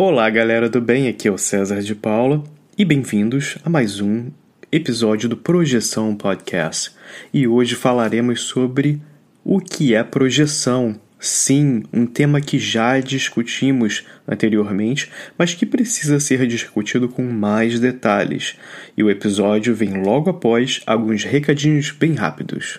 Olá, galera do bem, aqui é o César de Paula e bem-vindos a mais um episódio do Projeção Podcast. E hoje falaremos sobre o que é projeção. Sim, um tema que já discutimos anteriormente, mas que precisa ser discutido com mais detalhes. E o episódio vem logo após alguns recadinhos bem rápidos.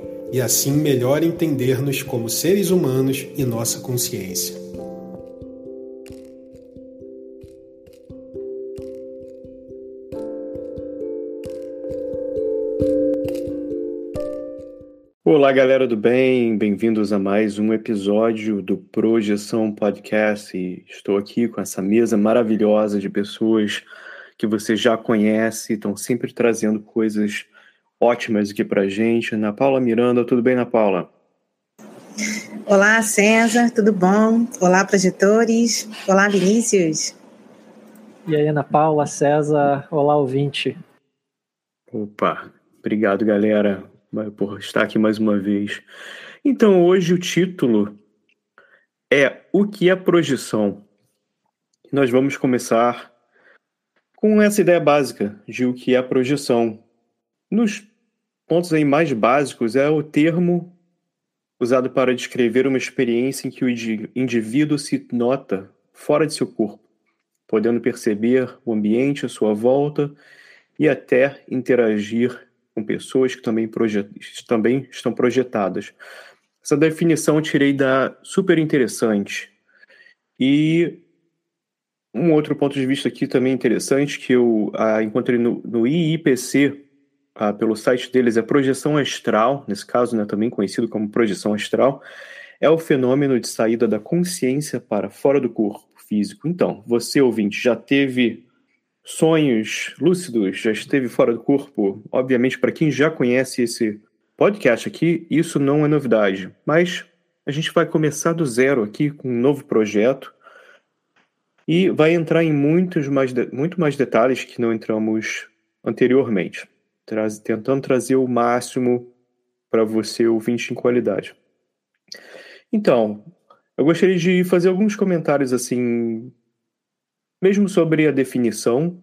e assim melhor entender-nos como seres humanos e nossa consciência. Olá, galera do bem, bem-vindos a mais um episódio do Projeção Podcast. Estou aqui com essa mesa maravilhosa de pessoas que você já conhece, estão sempre trazendo coisas ótimas aqui para gente. Ana Paula Miranda, tudo bem, Ana Paula? Olá, César, tudo bom? Olá, projetores. Olá, Vinícius. E aí, Ana Paula, César, olá, ouvinte. Opa, obrigado, galera, por estar aqui mais uma vez. Então, hoje o título é O que é projeção? Nós vamos começar com essa ideia básica de o que é projeção. Nos pontos aí mais básicos é o termo usado para descrever uma experiência em que o indivíduo se nota fora de seu corpo, podendo perceber o ambiente à sua volta e até interagir com pessoas que também, também estão projetadas. Essa definição eu tirei da super interessante. E um outro ponto de vista aqui também interessante que eu ah, encontrei no, no IIPC, ah, pelo site deles é projeção astral, nesse caso, né, também conhecido como projeção astral, é o fenômeno de saída da consciência para fora do corpo físico. Então, você ouvinte já teve sonhos lúcidos, já esteve fora do corpo? Obviamente, para quem já conhece esse podcast aqui, isso não é novidade, mas a gente vai começar do zero aqui com um novo projeto e vai entrar em muitos mais muito mais detalhes que não entramos anteriormente traz, tentando trazer o máximo para você, ouvinte, em qualidade. Então, eu gostaria de fazer alguns comentários assim, mesmo sobre a definição,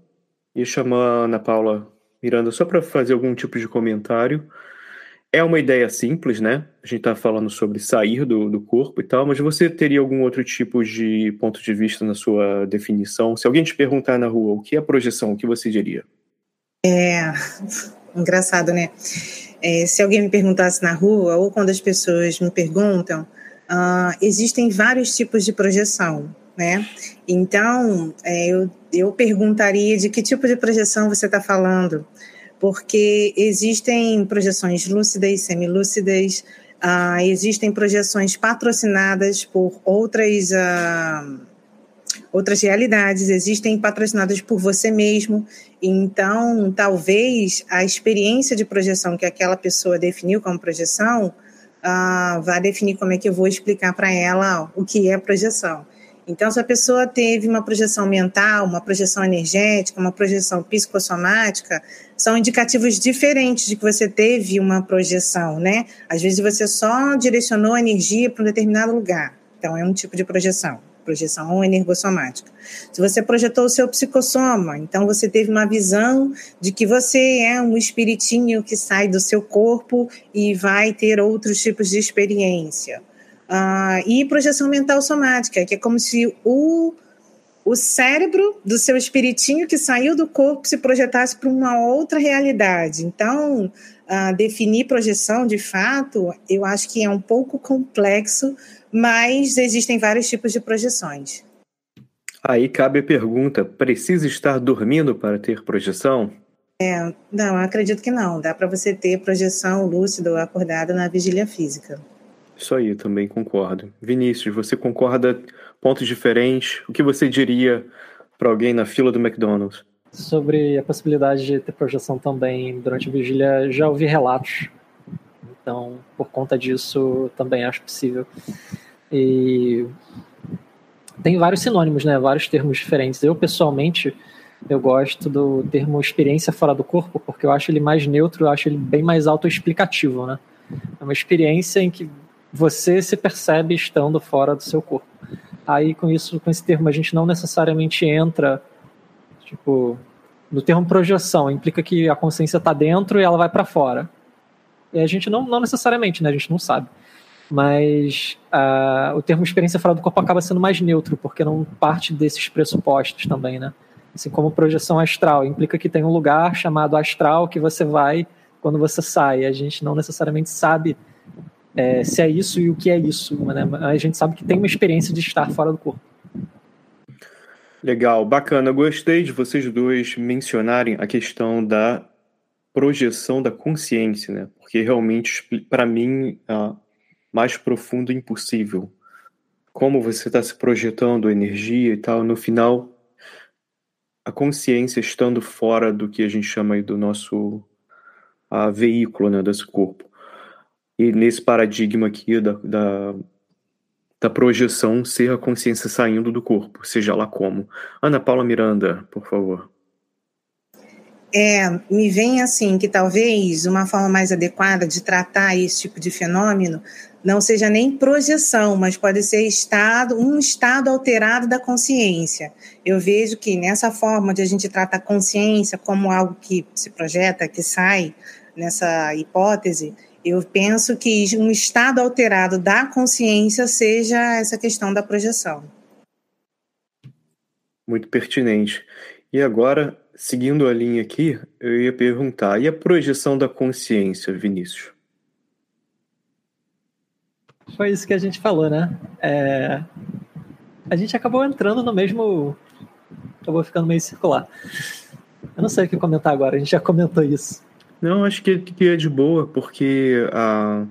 e chamar a Ana Paula Miranda só para fazer algum tipo de comentário. É uma ideia simples, né? A gente está falando sobre sair do, do corpo e tal, mas você teria algum outro tipo de ponto de vista na sua definição? Se alguém te perguntar na rua o que é projeção, o que você diria? É, engraçado, né? É, se alguém me perguntasse na rua, ou quando as pessoas me perguntam, uh, existem vários tipos de projeção, né? Então, é, eu, eu perguntaria de que tipo de projeção você está falando, porque existem projeções lúcidas, semilúcidas, uh, existem projeções patrocinadas por outras. Uh, outras realidades, existem patrocinadas por você mesmo. Então, talvez a experiência de projeção que aquela pessoa definiu como projeção uh, vá definir como é que eu vou explicar para ela o que é projeção. Então, se a pessoa teve uma projeção mental, uma projeção energética, uma projeção psicossomática, são indicativos diferentes de que você teve uma projeção, né? Às vezes você só direcionou a energia para um determinado lugar. Então, é um tipo de projeção projeção energossomática. Se você projetou o seu psicossoma, então você teve uma visão de que você é um espiritinho que sai do seu corpo e vai ter outros tipos de experiência. Uh, e projeção mental somática, que é como se o, o cérebro do seu espiritinho que saiu do corpo se projetasse para uma outra realidade. Então, uh, definir projeção, de fato, eu acho que é um pouco complexo, mas existem vários tipos de projeções. Aí cabe a pergunta: precisa estar dormindo para ter projeção? É, não, acredito que não. Dá para você ter projeção lúcido ou acordada na vigília física. Isso aí, também concordo. Vinícius, você concorda pontos diferentes? O que você diria para alguém na fila do McDonald's? Sobre a possibilidade de ter projeção também durante a vigília, já ouvi relatos. Então, por conta disso, também acho possível. E tem vários sinônimos, né? Vários termos diferentes. Eu, pessoalmente, eu gosto do termo experiência fora do corpo, porque eu acho ele mais neutro, eu acho ele bem mais autoexplicativo, né? É uma experiência em que você se percebe estando fora do seu corpo. Aí com isso, com esse termo, a gente não necessariamente entra, tipo, no termo projeção, implica que a consciência está dentro e ela vai para fora. E a gente não, não necessariamente, né? A gente não sabe. Mas uh, o termo experiência fora do corpo acaba sendo mais neutro, porque não parte desses pressupostos também, né? Assim como projeção astral, implica que tem um lugar chamado astral que você vai quando você sai. A gente não necessariamente sabe é, se é isso e o que é isso. Né? A gente sabe que tem uma experiência de estar fora do corpo. Legal, bacana. Gostei de vocês dois mencionarem a questão da projeção da consciência, né? Porque realmente, para mim, é mais profundo impossível. Como você está se projetando energia e tal, no final, a consciência estando fora do que a gente chama do nosso a, veículo, né, desse corpo. E nesse paradigma aqui da, da, da projeção ser a consciência saindo do corpo, seja lá como. Ana Paula Miranda, por favor. É, me vem assim que talvez uma forma mais adequada de tratar esse tipo de fenômeno não seja nem projeção, mas pode ser estado, um estado alterado da consciência. Eu vejo que nessa forma de a gente trata a consciência como algo que se projeta, que sai nessa hipótese, eu penso que um estado alterado da consciência seja essa questão da projeção. Muito pertinente. E agora, seguindo a linha aqui, eu ia perguntar: e a projeção da consciência, Vinícius? Foi isso que a gente falou, né? É... A gente acabou entrando no mesmo. Acabou ficando meio circular. Eu não sei o que comentar agora, a gente já comentou isso. Não, acho que, que é de boa, porque ah,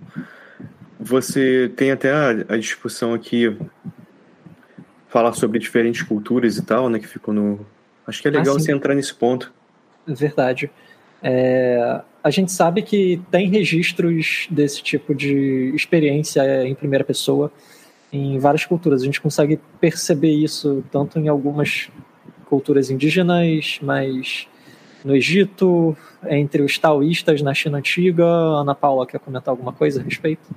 você tem até a, a, discussão aqui falar sobre diferentes culturas e tal, né? Que ficou no. Acho que é legal ah, você entrar nesse ponto. Verdade. É, a gente sabe que tem registros desse tipo de experiência em primeira pessoa em várias culturas. A gente consegue perceber isso tanto em algumas culturas indígenas, mas no Egito, entre os taoístas na China antiga. Ana Paula quer comentar alguma coisa a respeito?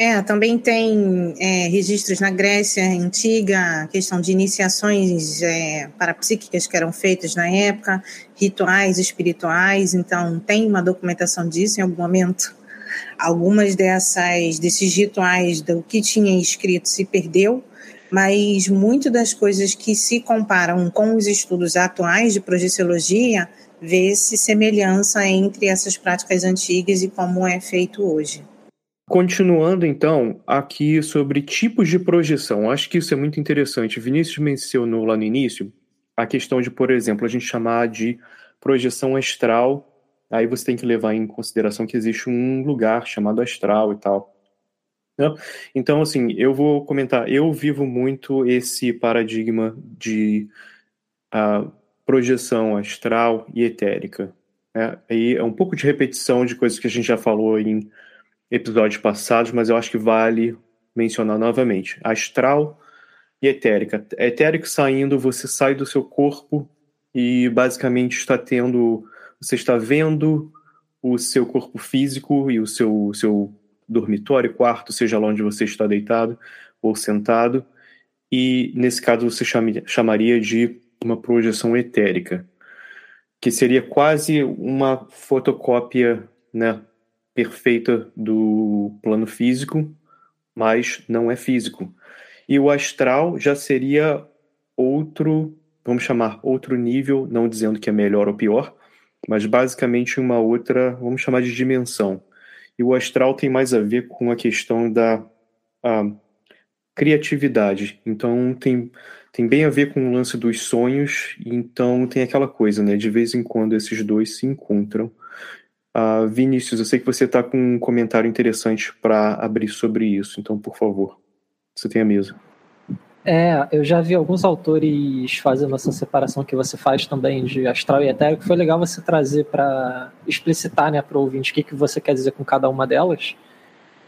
É, também tem é, registros na Grécia antiga, questão de iniciações é, parapsíquicas que eram feitas na época, rituais espirituais, então tem uma documentação disso em algum momento. Algumas dessas desses rituais do que tinha escrito se perdeu, mas muito das coisas que se comparam com os estudos atuais de projeciologia vê-se semelhança entre essas práticas antigas e como é feito hoje. Continuando então aqui sobre tipos de projeção, acho que isso é muito interessante. Vinícius mencionou lá no início a questão de, por exemplo, a gente chamar de projeção astral. Aí você tem que levar em consideração que existe um lugar chamado astral e tal. Né? Então, assim, eu vou comentar. Eu vivo muito esse paradigma de uh, projeção astral e etérica. Né? Aí é um pouco de repetição de coisas que a gente já falou em episódios passados, mas eu acho que vale mencionar novamente. Astral e etérica. Etérico saindo, você sai do seu corpo e basicamente está tendo. Você está vendo o seu corpo físico e o seu, seu dormitório, quarto, seja lá onde você está deitado ou sentado, e nesse caso você chamaria de uma projeção etérica, que seria quase uma fotocópia né, perfeita do plano físico, mas não é físico. E o astral já seria outro, vamos chamar outro nível, não dizendo que é melhor ou pior, mas basicamente uma outra, vamos chamar de dimensão. E o astral tem mais a ver com a questão da a criatividade. Então tem, tem bem a ver com o lance dos sonhos, então tem aquela coisa, né? De vez em quando esses dois se encontram. Uh, Vinícius, eu sei que você está com um comentário interessante para abrir sobre isso, então por favor, você tem a mesa. É, eu já vi alguns autores fazendo essa separação que você faz também de astral e etérico. Foi legal você trazer para explicitar né, para o ouvinte o que, que você quer dizer com cada uma delas.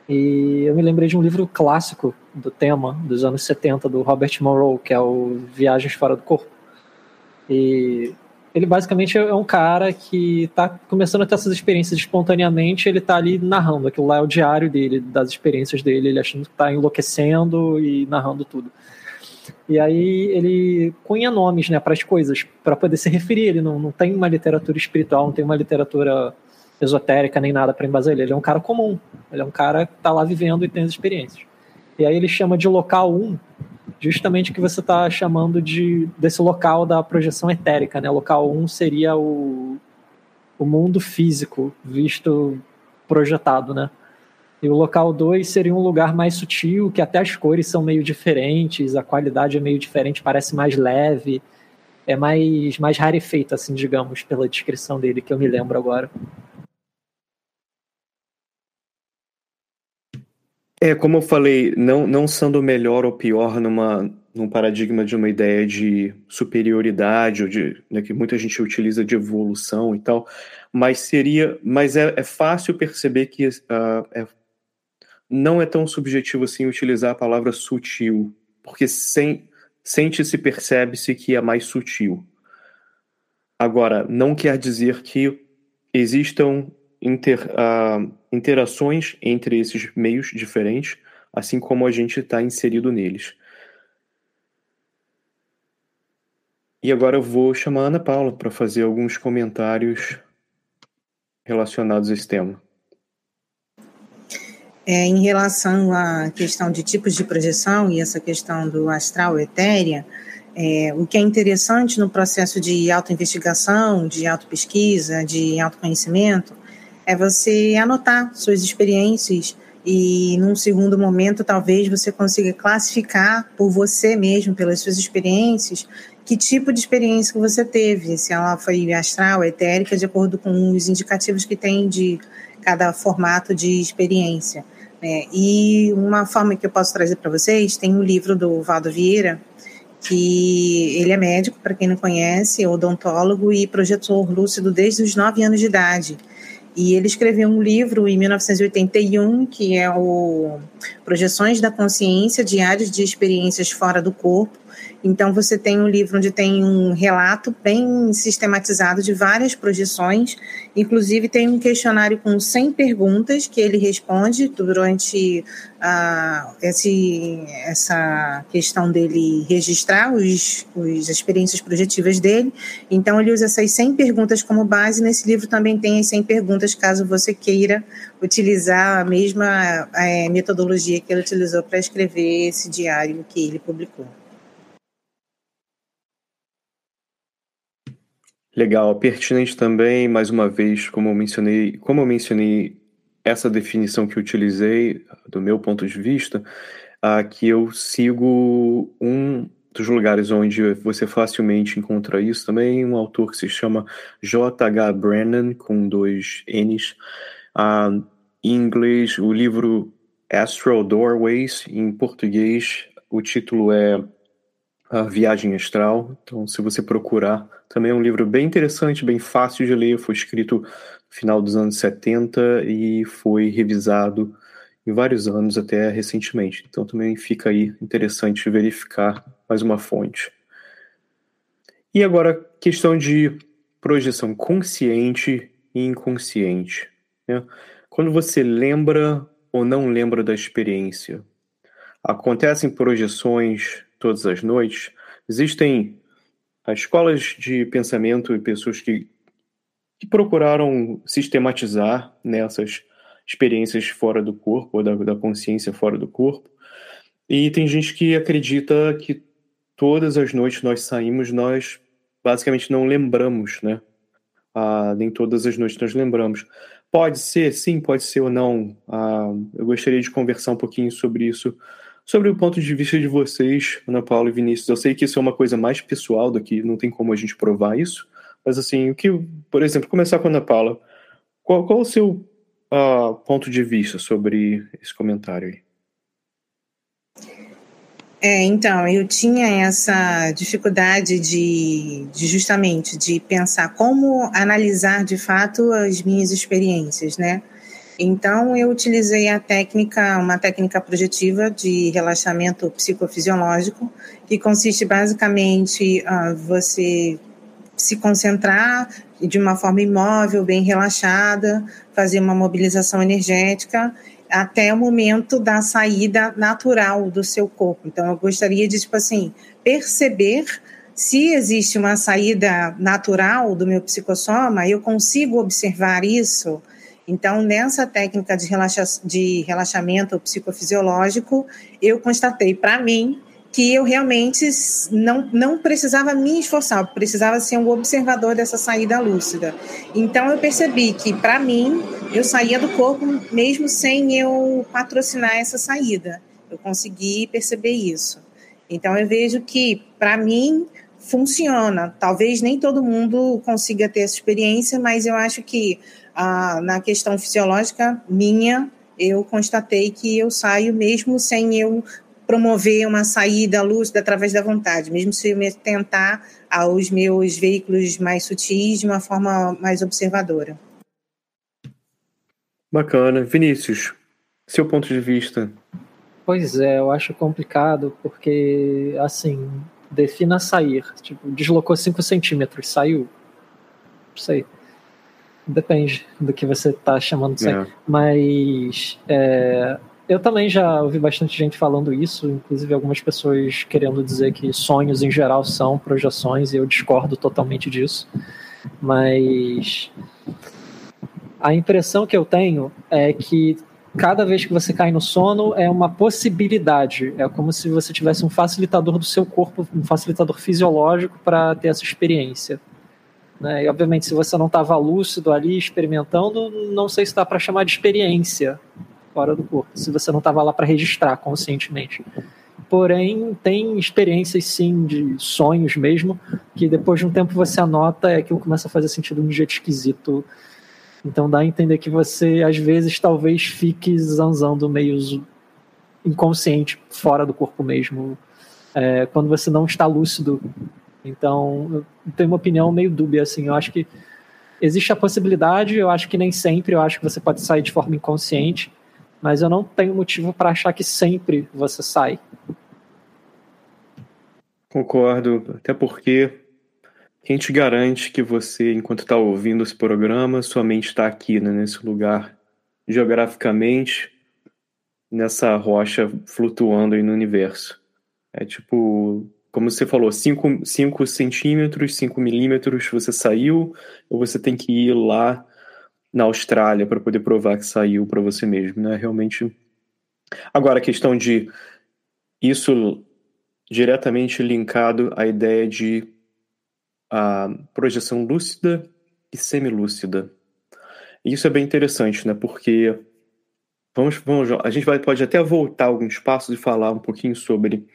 E eu me lembrei de um livro clássico do tema, dos anos 70, do Robert Monroe, que é o Viagens Fora do Corpo. E ele basicamente é um cara que está começando a ter essas experiências espontaneamente, ele está ali narrando, aquilo lá é o diário dele, das experiências dele, ele achando que está enlouquecendo e narrando tudo. E aí ele cunha nomes né, para as coisas, para poder se referir. Ele não, não tem uma literatura espiritual, não tem uma literatura esotérica nem nada para embasar ele. Ele é um cara comum, ele é um cara que está lá vivendo e tem as experiências. E aí ele chama de local 1, justamente o que você está chamando de desse local da projeção etérica. Né? Local 1 seria o, o mundo físico visto projetado, né? E o local 2 seria um lugar mais sutil, que até as cores são meio diferentes, a qualidade é meio diferente, parece mais leve, é mais, mais rarefeito, assim, digamos, pela descrição dele, que eu me lembro agora. É, como eu falei, não, não sendo melhor ou pior numa, num paradigma de uma ideia de superioridade, ou de né, que muita gente utiliza de evolução e tal, mas seria, mas é, é fácil perceber que uh, é não é tão subjetivo assim utilizar a palavra sutil, porque sem, sente-se, percebe-se que é mais sutil. Agora, não quer dizer que existam inter, uh, interações entre esses meios diferentes, assim como a gente está inserido neles. E agora eu vou chamar a Ana Paula para fazer alguns comentários relacionados a esse tema. É, em relação à questão de tipos de projeção e essa questão do astral etérea, é, o que é interessante no processo de autoinvestigação, de autopesquisa, de autoconhecimento, é você anotar suas experiências e, num segundo momento, talvez você consiga classificar por você mesmo, pelas suas experiências, que tipo de experiência que você teve, se ela foi astral, etérica, de acordo com os indicativos que tem de cada formato de experiência. Né? E uma forma que eu posso trazer para vocês, tem um livro do Valdo Vieira, que ele é médico, para quem não conhece, odontólogo e projetor lúcido desde os 9 anos de idade. E ele escreveu um livro em 1981, que é o Projeções da Consciência Diários de Experiências Fora do Corpo, então, você tem um livro onde tem um relato bem sistematizado de várias projeções, inclusive tem um questionário com 100 perguntas que ele responde durante uh, esse, essa questão dele registrar os, os, as experiências projetivas dele. Então, ele usa essas 100 perguntas como base. Nesse livro também tem as 100 perguntas, caso você queira utilizar a mesma é, metodologia que ele utilizou para escrever esse diário que ele publicou. Legal, pertinente também, mais uma vez, como eu mencionei, como eu mencionei essa definição que utilizei, do meu ponto de vista, uh, que eu sigo um dos lugares onde você facilmente encontra isso também, um autor que se chama J.H. Brennan, com dois N's. Uh, em inglês, o livro Astral Doorways. Em português, o título é A Viagem Astral. Então, se você procurar, também é um livro bem interessante, bem fácil de ler. Foi escrito no final dos anos 70 e foi revisado em vários anos até recentemente. Então, também fica aí interessante verificar mais uma fonte. E agora, questão de projeção consciente e inconsciente. Né? Quando você lembra ou não lembra da experiência, acontecem projeções todas as noites. Existem escolas de pensamento e pessoas que, que procuraram sistematizar nessas experiências fora do corpo, ou da, da consciência fora do corpo. E tem gente que acredita que todas as noites nós saímos, nós basicamente não lembramos, né? Ah, nem todas as noites nós lembramos. Pode ser, sim, pode ser ou não. Ah, eu gostaria de conversar um pouquinho sobre isso, sobre o ponto de vista de vocês, Ana Paula e Vinícius. Eu sei que isso é uma coisa mais pessoal daqui, não tem como a gente provar isso, mas assim, o que, por exemplo, começar com a Ana Paula. Qual, qual o seu uh, ponto de vista sobre esse comentário aí? É, então, eu tinha essa dificuldade de, de, justamente de pensar como analisar de fato as minhas experiências, né? Então, eu utilizei a técnica, uma técnica projetiva de relaxamento psicofisiológico, que consiste basicamente uh, você se concentrar de uma forma imóvel, bem relaxada, fazer uma mobilização energética até o momento da saída natural do seu corpo. Então, eu gostaria de, tipo assim, perceber se existe uma saída natural do meu psicossoma, eu consigo observar isso. Então, nessa técnica de, relaxa de relaxamento psicofisiológico, eu constatei para mim que eu realmente não, não precisava me esforçar, precisava ser um observador dessa saída lúcida. Então eu percebi que, para mim, eu saía do corpo mesmo sem eu patrocinar essa saída. Eu consegui perceber isso. Então eu vejo que, para mim, funciona. Talvez nem todo mundo consiga ter essa experiência, mas eu acho que ah, na questão fisiológica minha, eu constatei que eu saio mesmo sem eu promover uma saída lúcida através da vontade, mesmo se eu tentar aos meus veículos mais sutis de uma forma mais observadora. Bacana. Vinícius, seu ponto de vista. Pois é, eu acho complicado porque, assim, defina sair. Tipo, deslocou 5 centímetros, saiu. Não sei. Depende do que você está chamando de sair. É. Mas é, eu também já ouvi bastante gente falando isso, inclusive algumas pessoas querendo dizer que sonhos em geral são projeções, e eu discordo totalmente disso. Mas a impressão que eu tenho é que cada vez que você cai no sono é uma possibilidade. É como se você tivesse um facilitador do seu corpo, um facilitador fisiológico para ter essa experiência. Né? E obviamente, se você não estava lúcido ali experimentando, não sei se dá para chamar de experiência fora do corpo, se você não estava lá para registrar conscientemente. Porém, tem experiências sim de sonhos mesmo, que depois de um tempo você anota e aquilo começa a fazer sentido de um jeito esquisito. Então dá a entender que você, às vezes, talvez fique zanzando meio inconsciente, fora do corpo mesmo, é, quando você não está lúcido. Então, eu tenho uma opinião meio dúbia, assim, eu acho que existe a possibilidade, eu acho que nem sempre, eu acho que você pode sair de forma inconsciente, mas eu não tenho motivo para achar que sempre você sai. Concordo, até porque quem te garante que você, enquanto está ouvindo esse programa, sua mente está aqui, né, nesse lugar, geograficamente, nessa rocha flutuando aí no universo. É tipo, como você falou, 5 centímetros, 5 milímetros, você saiu, ou você tem que ir lá na Austrália para poder provar que saiu para você mesmo, né? Realmente. Agora, a questão de isso diretamente linkado à ideia de a projeção lúcida e semilúcida. Isso é bem interessante, né? Porque vamos, vamos a gente vai, pode até voltar alguns passos e falar um pouquinho sobre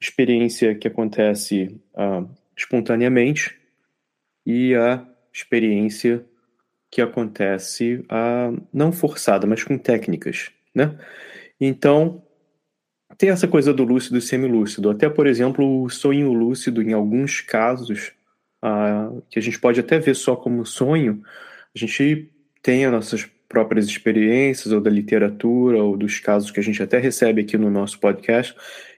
experiência que acontece uh, espontaneamente e a experiência que acontece uh, não forçada, mas com técnicas, né? Então, tem essa coisa do lúcido e semilúcido. Até, por exemplo, o sonho lúcido, em alguns casos, ah, que a gente pode até ver só como sonho, a gente tem as nossas próprias experiências, ou da literatura, ou dos casos que a gente até recebe aqui no nosso podcast,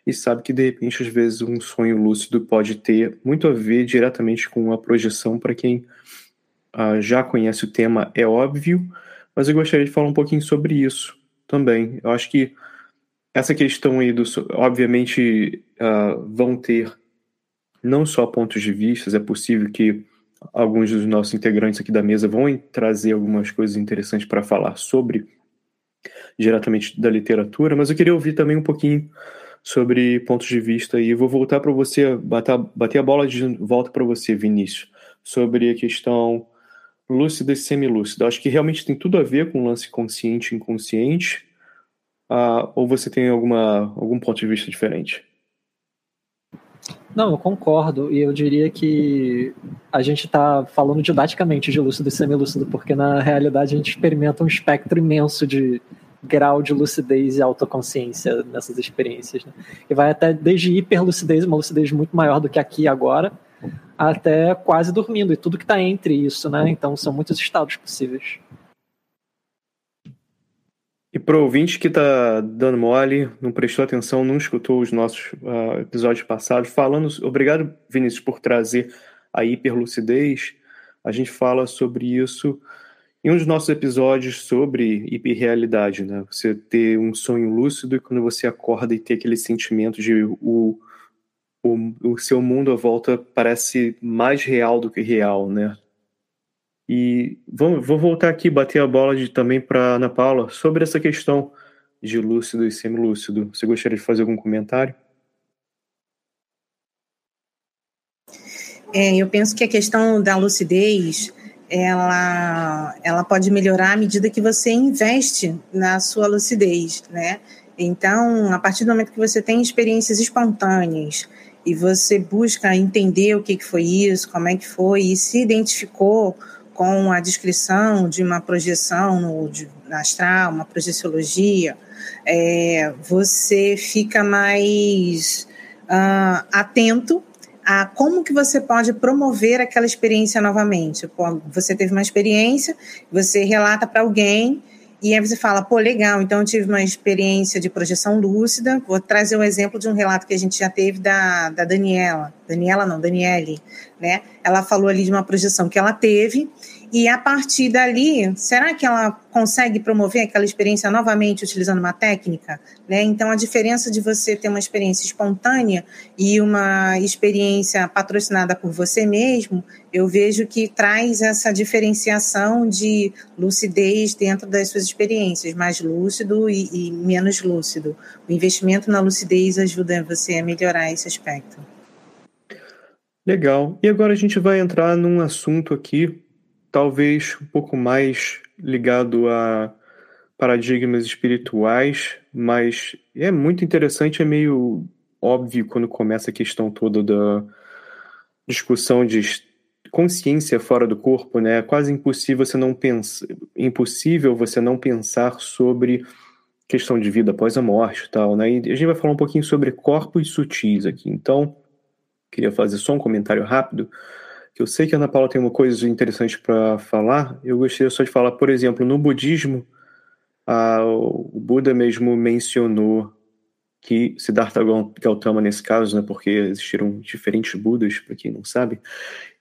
e sabe que de repente, às vezes, um sonho lúcido pode ter muito a ver diretamente com a projeção. Para quem uh, já conhece o tema, é óbvio, mas eu gostaria de falar um pouquinho sobre isso também. Eu acho que essa questão aí do. Obviamente, uh, vão ter não só pontos de vista, é possível que alguns dos nossos integrantes aqui da mesa vão trazer algumas coisas interessantes para falar sobre diretamente da literatura, mas eu queria ouvir também um pouquinho sobre pontos de vista e vou voltar para você, bater, bater a bola de volta para você, Vinícius, sobre a questão lúcida e semilúcida. Acho que realmente tem tudo a ver com o lance consciente e inconsciente, uh, ou você tem alguma, algum ponto de vista diferente? Não, eu concordo, e eu diria que a gente está falando didaticamente de lúcido e semilúcido, porque na realidade a gente experimenta um espectro imenso de, grau de lucidez e autoconsciência nessas experiências. Né? E vai até desde hiperlucidez, uma lucidez muito maior do que aqui agora, até quase dormindo, e tudo que está entre isso, né? Então são muitos estados possíveis. E para o ouvinte que está dando mole, não prestou atenção, não escutou os nossos uh, episódios passados, falando. Obrigado, Vinícius, por trazer a hiperlucidez. A gente fala sobre isso em um dos nossos episódios sobre hiperrealidade, né? Você ter um sonho lúcido e quando você acorda e ter aquele sentimento de o, o, o seu mundo à volta parece mais real do que real, né? E vou, voltar aqui, bater a bola de, também para Ana Paula sobre essa questão de lúcido e semilúcido. Você gostaria de fazer algum comentário? É, eu penso que a questão da lucidez ela, ela pode melhorar à medida que você investe na sua lucidez, né? Então, a partir do momento que você tem experiências espontâneas e você busca entender o que, foi isso, como é que foi, e se identificou com a descrição de uma projeção no, de, astral, uma projeciologia, é, você fica mais uh, atento a como que você pode promover aquela experiência novamente. Você teve uma experiência, você relata para alguém e aí você fala, pô, legal, então eu tive uma experiência de projeção lúcida. Vou trazer um exemplo de um relato que a gente já teve da, da Daniela. Daniela não, Daniele, né? Ela falou ali de uma projeção que ela teve e a partir dali, será que ela consegue promover aquela experiência novamente utilizando uma técnica? Né? Então, a diferença de você ter uma experiência espontânea e uma experiência patrocinada por você mesmo, eu vejo que traz essa diferenciação de lucidez dentro das suas experiências, mais lúcido e, e menos lúcido. O investimento na lucidez ajuda você a melhorar esse aspecto. Legal. E agora a gente vai entrar num assunto aqui talvez um pouco mais ligado a paradigmas espirituais, mas é muito interessante, é meio óbvio quando começa a questão toda da discussão de consciência fora do corpo, né? É quase impossível você não pensar, impossível você não pensar sobre questão de vida após a morte, tal, né? E a gente vai falar um pouquinho sobre corpos sutis aqui. Então, queria fazer só um comentário rápido que eu sei que a Ana Paula tem uma coisa interessante para falar, eu gostaria só de falar, por exemplo, no budismo, a, o Buda mesmo mencionou que Siddhartha Gautama, nesse caso, né, porque existiram diferentes Budas, para quem não sabe,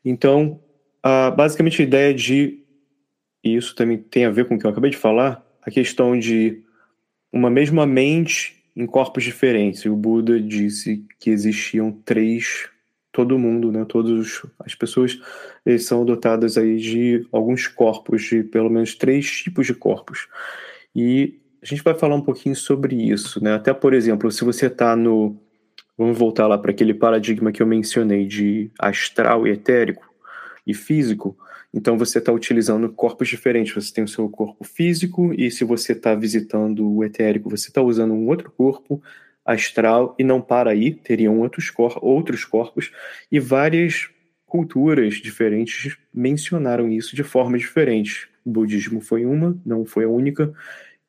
então, a, basicamente a ideia de, e isso também tem a ver com o que eu acabei de falar, a questão de uma mesma mente em corpos diferentes. E o Buda disse que existiam três todo mundo, né? Todas as pessoas são dotadas aí de alguns corpos, de pelo menos três tipos de corpos. E a gente vai falar um pouquinho sobre isso, né? Até por exemplo, se você está no vamos voltar lá para aquele paradigma que eu mencionei de astral e etérico e físico. Então você está utilizando corpos diferentes. Você tem o seu corpo físico e se você está visitando o etérico, você está usando um outro corpo astral e não para aí, teriam outros, cor outros corpos e várias culturas diferentes mencionaram isso de formas diferentes. O budismo foi uma, não foi a única,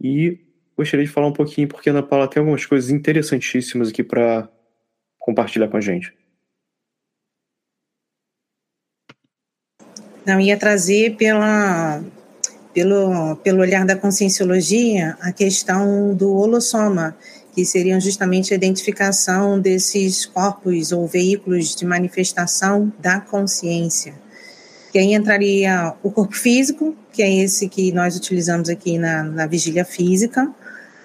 e gostaria de falar um pouquinho, porque a Ana Paula tem algumas coisas interessantíssimas aqui para compartilhar com a gente. Não, ia trazer pela, pelo, pelo olhar da conscienciologia a questão do holossoma, que seriam justamente a identificação desses corpos ou veículos de manifestação da consciência. Que aí entraria o corpo físico, que é esse que nós utilizamos aqui na, na vigília física,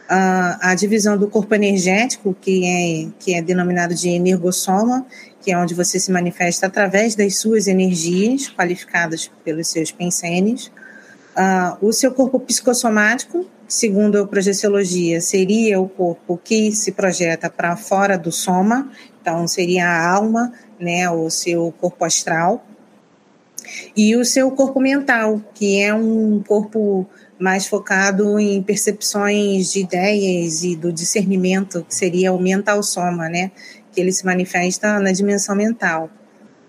a, a divisão do corpo energético, que é, que é denominado de energossoma, que é onde você se manifesta através das suas energias, qualificadas pelos seus pensenes. Uh, o seu corpo psicossomático, segundo a projeciologia, seria o corpo que se projeta para fora do soma, então seria a alma, né, o seu corpo astral. E o seu corpo mental, que é um corpo mais focado em percepções de ideias e do discernimento, que seria o mental soma, né? Que ele se manifesta na dimensão mental.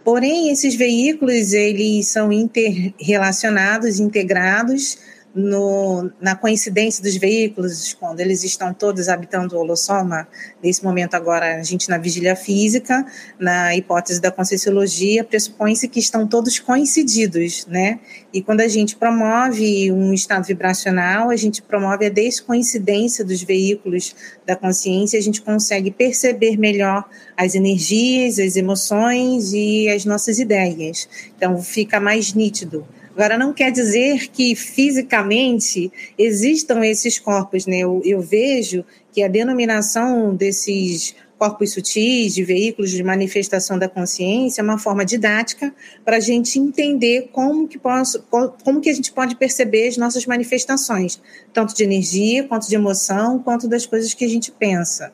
Porém, esses veículos, eles são interrelacionados, integrados, no, na coincidência dos veículos, quando eles estão todos habitando o holossoma, nesse momento agora a gente na vigília física, na hipótese da conscienciologia, pressupõe-se que estão todos coincididos, né? E quando a gente promove um estado vibracional, a gente promove a descoincidência dos veículos da consciência, a gente consegue perceber melhor as energias, as emoções e as nossas ideias. Então fica mais nítido Agora, não quer dizer que fisicamente existam esses corpos, né? Eu, eu vejo que a denominação desses corpos sutis, de veículos de manifestação da consciência, é uma forma didática para a gente entender como que, posso, como que a gente pode perceber as nossas manifestações, tanto de energia, quanto de emoção, quanto das coisas que a gente pensa.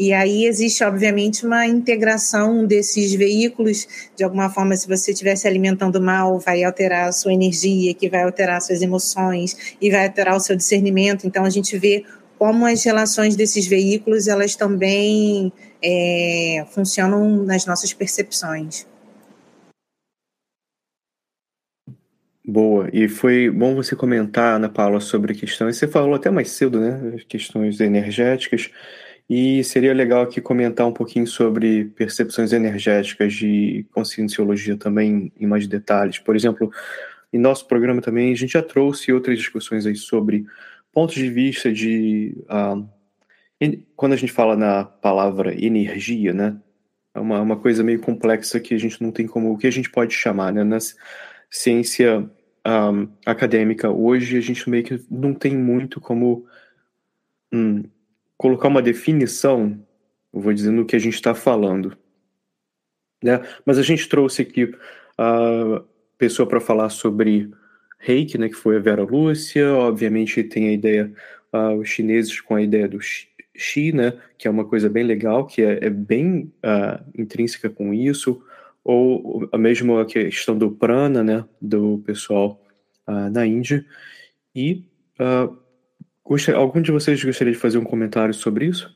E aí existe, obviamente, uma integração desses veículos. De alguma forma, se você estiver se alimentando mal, vai alterar a sua energia, que vai alterar suas emoções e vai alterar o seu discernimento. Então, a gente vê como as relações desses veículos, elas também é, funcionam nas nossas percepções. Boa, e foi bom você comentar, Ana Paula, sobre questões. Você falou até mais cedo, né? Questões energéticas. E seria legal aqui comentar um pouquinho sobre percepções energéticas de conscienciologia também em mais detalhes. Por exemplo, em nosso programa também a gente já trouxe outras discussões aí sobre pontos de vista de uh, quando a gente fala na palavra energia, né? É uma, uma coisa meio complexa que a gente não tem como o que a gente pode chamar, né? Na ciência um, ah, acadêmica hoje a gente meio que não tem muito como hum, colocar uma definição, vou dizendo o que a gente está falando. Né? Mas a gente trouxe aqui a pessoa para falar sobre reiki, né, que foi a Vera Lúcia, obviamente tem a ideia, uh, os chineses com a ideia do Xi, né, que é uma coisa bem legal, que é, é bem uh, intrínseca com isso, ou a mesma questão do prana, né, do pessoal uh, na Índia, e Algum de vocês gostaria de fazer um comentário sobre isso?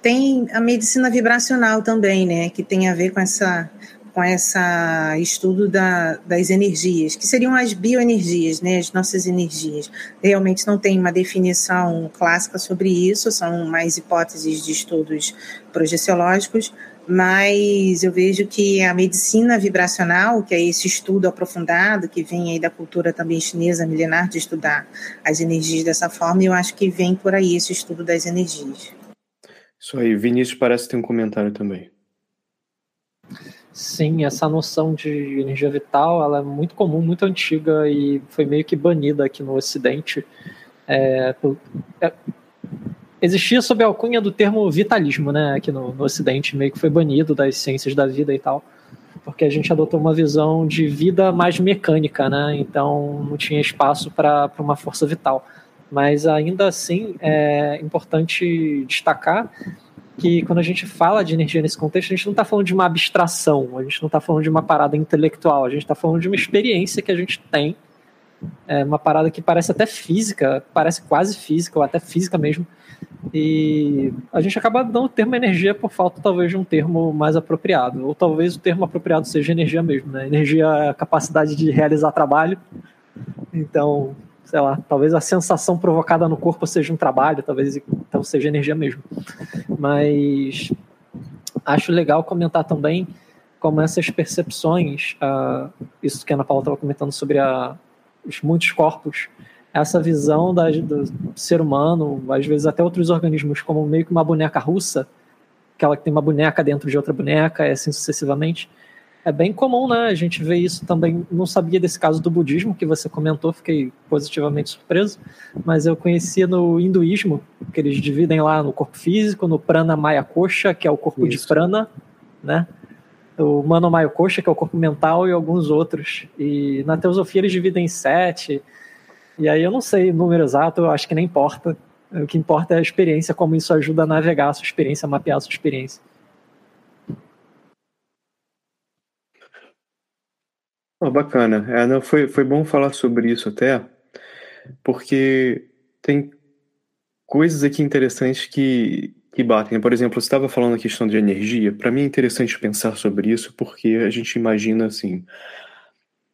Tem a medicina vibracional também, né, que tem a ver com essa com essa estudo da, das energias, que seriam as bioenergias, né, as nossas energias. Realmente não tem uma definição clássica sobre isso, são mais hipóteses de estudos projeciológicos, mas eu vejo que a medicina vibracional, que é esse estudo aprofundado, que vem aí da cultura também chinesa milenar de estudar as energias dessa forma, eu acho que vem por aí esse estudo das energias. Isso aí, Vinícius parece ter um comentário também. Sim, essa noção de energia vital, ela é muito comum, muito antiga e foi meio que banida aqui no Ocidente. É, é, existia sob a alcunha do termo vitalismo, né, aqui no, no, Ocidente, meio que foi banido das ciências da vida e tal, porque a gente adotou uma visão de vida mais mecânica, né, então não tinha espaço para uma força vital. Mas ainda assim é importante destacar que quando a gente fala de energia nesse contexto, a gente não está falando de uma abstração, a gente não está falando de uma parada intelectual, a gente está falando de uma experiência que a gente tem, é uma parada que parece até física, parece quase física, ou até física mesmo, e a gente acaba dando o termo energia por falta, talvez, de um termo mais apropriado. Ou talvez o termo apropriado seja energia mesmo, né? Energia é a capacidade de realizar trabalho. Então, sei lá, talvez a sensação provocada no corpo seja um trabalho, talvez então seja energia mesmo. Mas acho legal comentar também como essas percepções, uh, isso que a Ana Paula estava comentando sobre a, os muitos corpos, essa visão da, do ser humano, às vezes até outros organismos, como meio que uma boneca russa, aquela que tem uma boneca dentro de outra boneca, e assim sucessivamente. É bem comum, né? A gente vê isso também. Não sabia desse caso do budismo que você comentou, fiquei positivamente surpreso, mas eu conhecia no hinduísmo, que eles dividem lá no corpo físico, no prana maya kosha, que é o corpo isso. de prana, né? o Mano Maio Coxa, que é o corpo mental, e alguns outros. E na teosofia eles dividem em sete. E aí eu não sei o número exato, eu acho que nem importa. O que importa é a experiência, como isso ajuda a navegar a sua experiência, a mapear a sua experiência. Oh, bacana. É, não, foi, foi bom falar sobre isso até, porque tem coisas aqui interessantes que, que batem. Por exemplo, você estava falando a questão de energia. Para mim é interessante pensar sobre isso porque a gente imagina assim.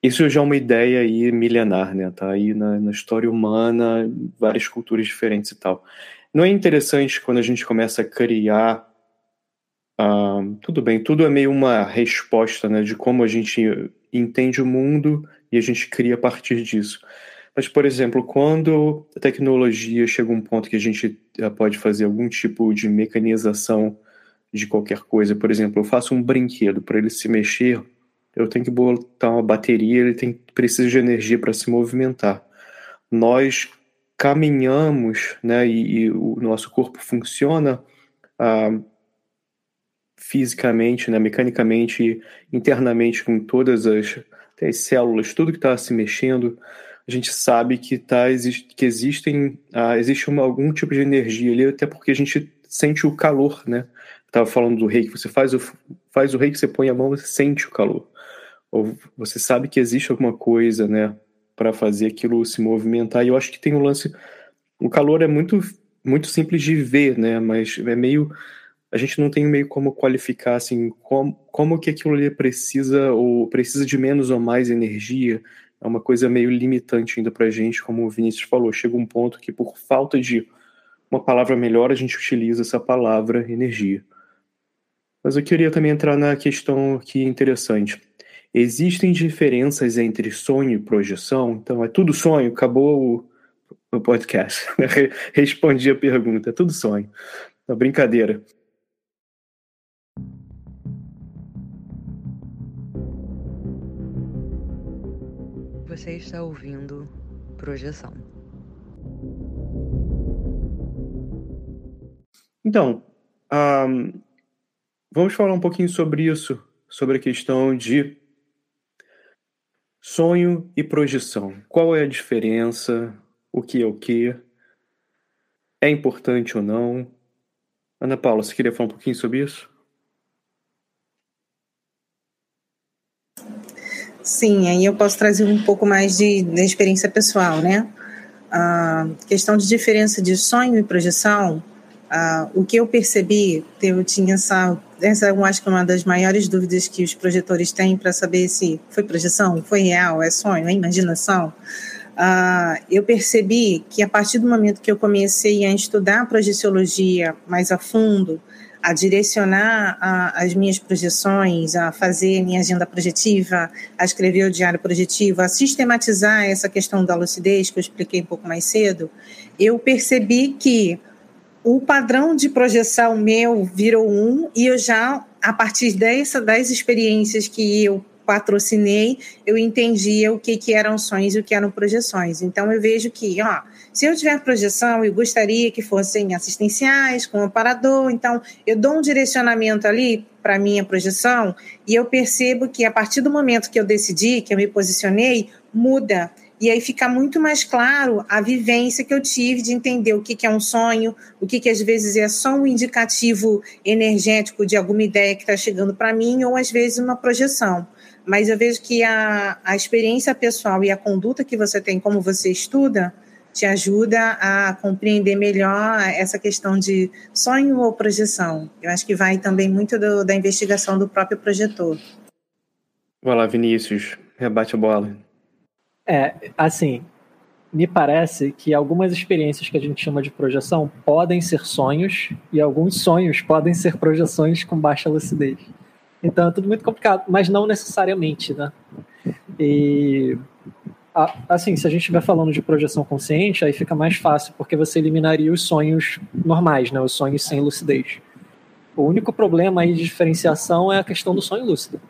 Isso já é uma ideia aí milenar, né? Tá aí na, na história humana, várias culturas diferentes e tal. Não é interessante quando a gente começa a criar Uh, tudo bem, tudo é meio uma resposta né, de como a gente entende o mundo e a gente cria a partir disso. Mas, por exemplo, quando a tecnologia chega a um ponto que a gente eh, pode fazer algum tipo de mecanização de qualquer coisa, por exemplo, eu faço um brinquedo, para ele se mexer, eu tenho que botar uma bateria, ele tem, precisa de energia para se movimentar. Nós caminhamos, né, e, e o nosso corpo funciona ah, fisicamente, né, mecanicamente, internamente, com todas as, as células, tudo que está se mexendo a gente sabe que, tá, que existem, ah, existe uma, algum tipo de energia ali, até porque a gente sente o calor, né? Estava falando do rei, que você faz o, faz o rei que você põe a mão, você sente o calor. Ou você sabe que existe alguma coisa, né, para fazer aquilo se movimentar. E eu acho que tem um lance. O calor é muito, muito simples de ver, né? Mas é meio. A gente não tem meio como qualificar assim como, como que aquilo ali precisa ou precisa de menos ou mais energia é uma coisa meio limitante ainda para a gente, como o Vinícius falou. Chega um ponto que, por falta de uma palavra melhor, a gente utiliza essa palavra energia. Mas eu queria também entrar na questão aqui interessante. Existem diferenças entre sonho e projeção? Então, é tudo sonho? Acabou o, o podcast. Respondi a pergunta. É tudo sonho. Uma brincadeira. Você está ouvindo Projeção. Então, um, vamos falar um pouquinho sobre isso, sobre a questão de sonho e projeção. Qual é a diferença? O que é o que? É importante ou não? Ana Paula, você queria falar um pouquinho sobre isso? Sim, aí eu posso trazer um pouco mais de, de experiência pessoal, né? A questão de diferença de sonho e projeção, o que eu percebi, eu tinha essa, essa eu acho que é uma das maiores dúvidas que os projetores têm para saber se foi projeção, foi real, é sonho, é imaginação. eu percebi que a partir do momento que eu comecei a estudar a projeciologia mais a fundo, a direcionar a, as minhas projeções, a fazer minha agenda projetiva, a escrever o diário projetivo, a sistematizar essa questão da lucidez que eu expliquei um pouco mais cedo, eu percebi que o padrão de projeção meu virou um e eu já, a partir dessa, das experiências que eu patrocinei, eu entendia o que, que eram sonhos e o que eram projeções. Então eu vejo que, ó, se eu tiver projeção, eu gostaria que fossem assistenciais, com aparador, então eu dou um direcionamento ali para a minha projeção e eu percebo que a partir do momento que eu decidi, que eu me posicionei, muda. E aí fica muito mais claro a vivência que eu tive de entender o que, que é um sonho, o que, que às vezes é só um indicativo energético de alguma ideia que está chegando para mim, ou às vezes uma projeção. Mas eu vejo que a, a experiência pessoal e a conduta que você tem, como você estuda, te ajuda a compreender melhor essa questão de sonho ou projeção. Eu acho que vai também muito do, da investigação do próprio projetor. Vai lá, Vinícius, rebate a bola. É, assim, me parece que algumas experiências que a gente chama de projeção podem ser sonhos e alguns sonhos podem ser projeções com baixa lucidez. Então é tudo muito complicado, mas não necessariamente, né? E assim, se a gente estiver falando de projeção consciente, aí fica mais fácil, porque você eliminaria os sonhos normais, né? Os sonhos sem lucidez. O único problema aí de diferenciação é a questão do sonho lúcido.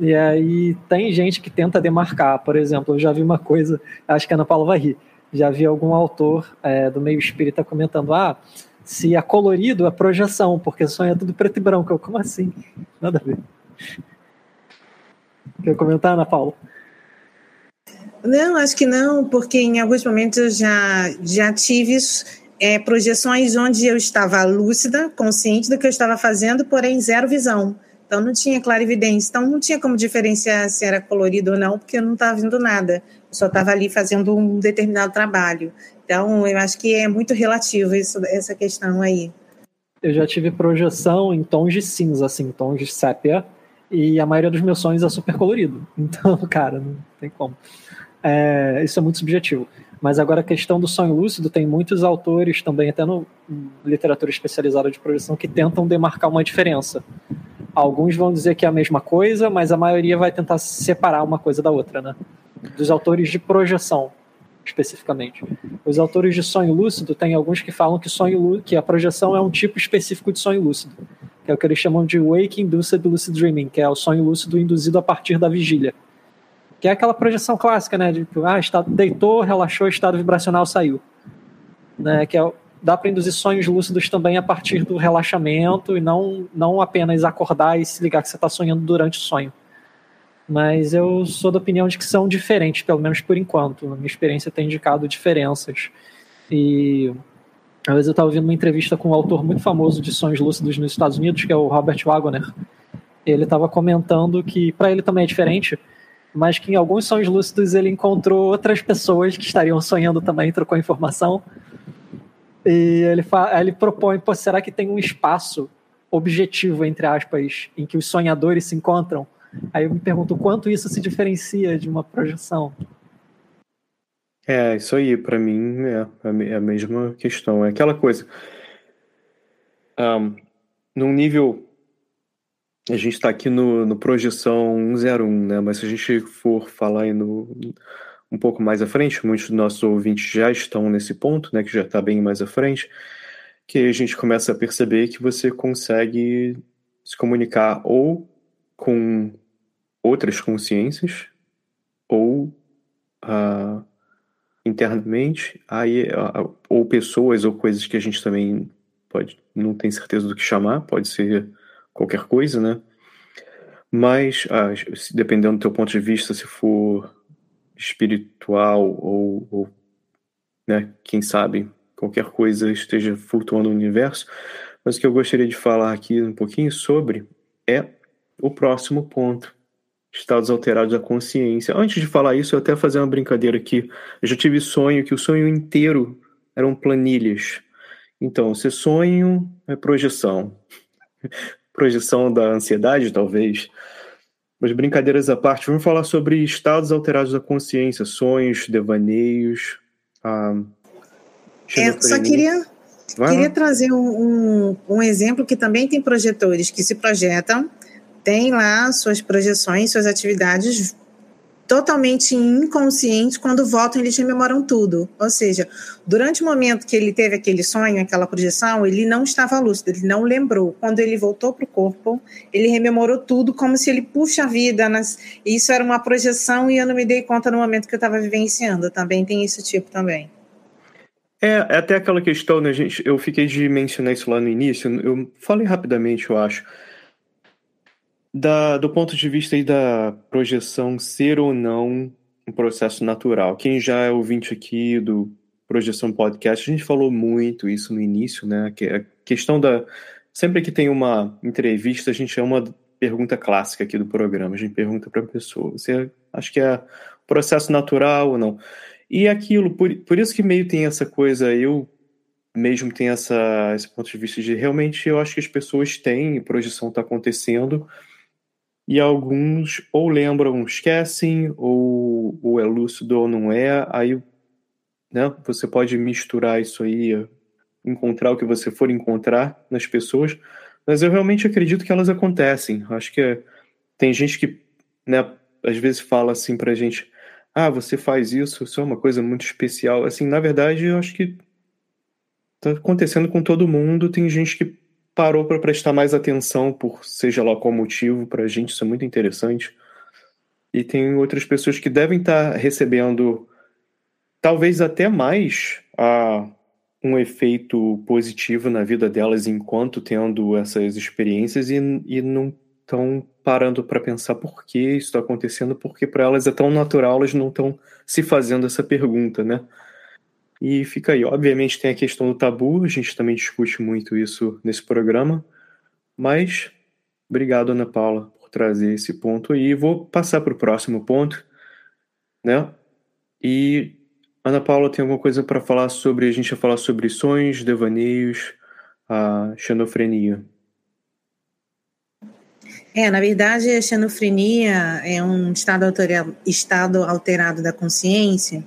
E aí tem gente que tenta demarcar, por exemplo, eu já vi uma coisa, acho que a Ana Paula vai rir, já vi algum autor é, do meio espírita comentando, ah, se é colorido é projeção, porque sonho é tudo preto e branco. Eu, como assim? Nada a ver. Quer comentar, Ana Paula? Não, acho que não, porque em alguns momentos eu já, já tive é, projeções onde eu estava lúcida, consciente do que eu estava fazendo, porém zero visão. Então não tinha clarividência. Então não tinha como diferenciar se era colorido ou não, porque eu não estava vendo nada. Eu só estava ali fazendo um determinado trabalho. Então eu acho que é muito relativo isso, essa questão aí. Eu já tive projeção em tons de cinza, assim, tons de sépia, e a maioria dos meus sonhos é super colorido. Então, cara, não tem como. É, isso é muito subjetivo. Mas agora a questão do sonho lúcido, tem muitos autores também, até no literatura especializada de projeção, que tentam demarcar uma diferença. Alguns vão dizer que é a mesma coisa, mas a maioria vai tentar separar uma coisa da outra, né? Dos autores de projeção, especificamente. Os autores de sonho lúcido, tem alguns que falam que, sonho, que a projeção é um tipo específico de sonho lúcido, que é o que eles chamam de Wake Induced Lucid Dreaming, que é o sonho lúcido induzido a partir da vigília. Que é aquela projeção clássica, né? De, ah, estado, deitou, relaxou, estado vibracional saiu. Né, que é dá para induzir sonhos lúcidos também a partir do relaxamento e não, não apenas acordar e se ligar que você está sonhando durante o sonho. Mas eu sou da opinião de que são diferentes, pelo menos por enquanto. A minha experiência tem indicado diferenças. E às vezes eu estava ouvindo uma entrevista com um autor muito famoso de sonhos lúcidos nos Estados Unidos, que é o Robert Wagner. Ele estava comentando que para ele também é diferente, mas que em alguns sonhos lúcidos ele encontrou outras pessoas que estariam sonhando também, trocou informação e ele, ele propõe, pô, será que tem um espaço objetivo, entre aspas, em que os sonhadores se encontram? Aí eu me pergunto quanto isso se diferencia de uma projeção. É, isso aí, para mim é, é a mesma questão. É aquela coisa. Um, num nível. A gente está aqui no, no projeção 101, né? Mas se a gente for falar aí no, um pouco mais à frente, muitos dos nossos ouvintes já estão nesse ponto, né, que já está bem mais à frente, que a gente começa a perceber que você consegue se comunicar ou com outras consciências ou uh, internamente, aí, uh, ou pessoas ou coisas que a gente também pode não tem certeza do que chamar, pode ser qualquer coisa, né? Mas, uh, dependendo do teu ponto de vista, se for espiritual ou, ou né, quem sabe qualquer coisa esteja flutuando no universo. Mas o que eu gostaria de falar aqui um pouquinho sobre é o próximo ponto, estados alterados da consciência. Antes de falar isso, eu até fazer uma brincadeira aqui. Eu já tive sonho que o sonho inteiro eram planilhas. Então, se sonho é projeção. projeção da ansiedade, talvez. Mas brincadeiras à parte, vamos falar sobre estados alterados da consciência, sonhos, devaneios. Ah, é, só queria, queria trazer um, um, um exemplo que também tem projetores que se projetam, tem lá suas projeções, suas atividades totalmente inconscientes, quando voltam eles rememoram tudo. Ou seja, durante o momento que ele teve aquele sonho, aquela projeção, ele não estava lúcido, ele não lembrou. Quando ele voltou para o corpo, ele rememorou tudo como se ele puxa a vida. Nas... Isso era uma projeção e eu não me dei conta no momento que eu estava vivenciando. Também tem esse tipo também. É, é até aquela questão, né, gente? Eu fiquei de mencionar isso lá no início. Eu falei rapidamente, eu acho da, do ponto de vista da projeção ser ou não um processo natural. Quem já é ouvinte aqui do Projeção Podcast, a gente falou muito isso no início, né? Que a questão da. Sempre que tem uma entrevista, a gente é uma pergunta clássica aqui do programa. A gente pergunta para a pessoa: você acha que é processo natural ou não? E aquilo, por, por isso que meio tem essa coisa, eu mesmo tenho essa, esse ponto de vista de realmente eu acho que as pessoas têm, projeção está acontecendo, e alguns ou lembram, esquecem, ou, ou é lúcido ou não é, aí né? Você pode misturar isso aí, encontrar o que você for encontrar nas pessoas, mas eu realmente acredito que elas acontecem. Acho que tem gente que, né, às vezes fala assim pra gente, ah, você faz isso, isso é uma coisa muito especial. Assim, na verdade, eu acho que tá acontecendo com todo mundo. Tem gente que parou para prestar mais atenção por seja lá qual motivo, para a gente isso é muito interessante. E tem outras pessoas que devem estar tá recebendo talvez até mais a um efeito positivo na vida delas enquanto tendo essas experiências e, e não estão parando para pensar por que isso está acontecendo, porque para elas é tão natural, elas não estão se fazendo essa pergunta, né? E fica aí. Obviamente tem a questão do tabu, a gente também discute muito isso nesse programa, mas obrigado, Ana Paula, por trazer esse ponto aí. Vou passar para o próximo ponto, né? E Ana Paula tem alguma coisa para falar sobre, a gente vai falar sobre sonhos, devaneios, a xenofrenia. É, na verdade, a xenofrenia é um estado, estado alterado da consciência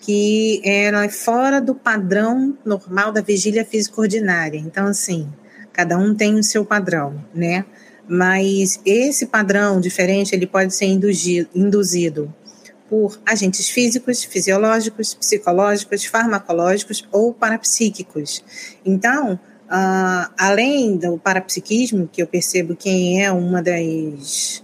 que ela é fora do padrão normal da vigília física ordinária. Então, assim, cada um tem o seu padrão, né? Mas esse padrão diferente, ele pode ser induzido por agentes físicos, fisiológicos, psicológicos, farmacológicos ou parapsíquicos. Então, uh, além do parapsiquismo, que eu percebo que é uma das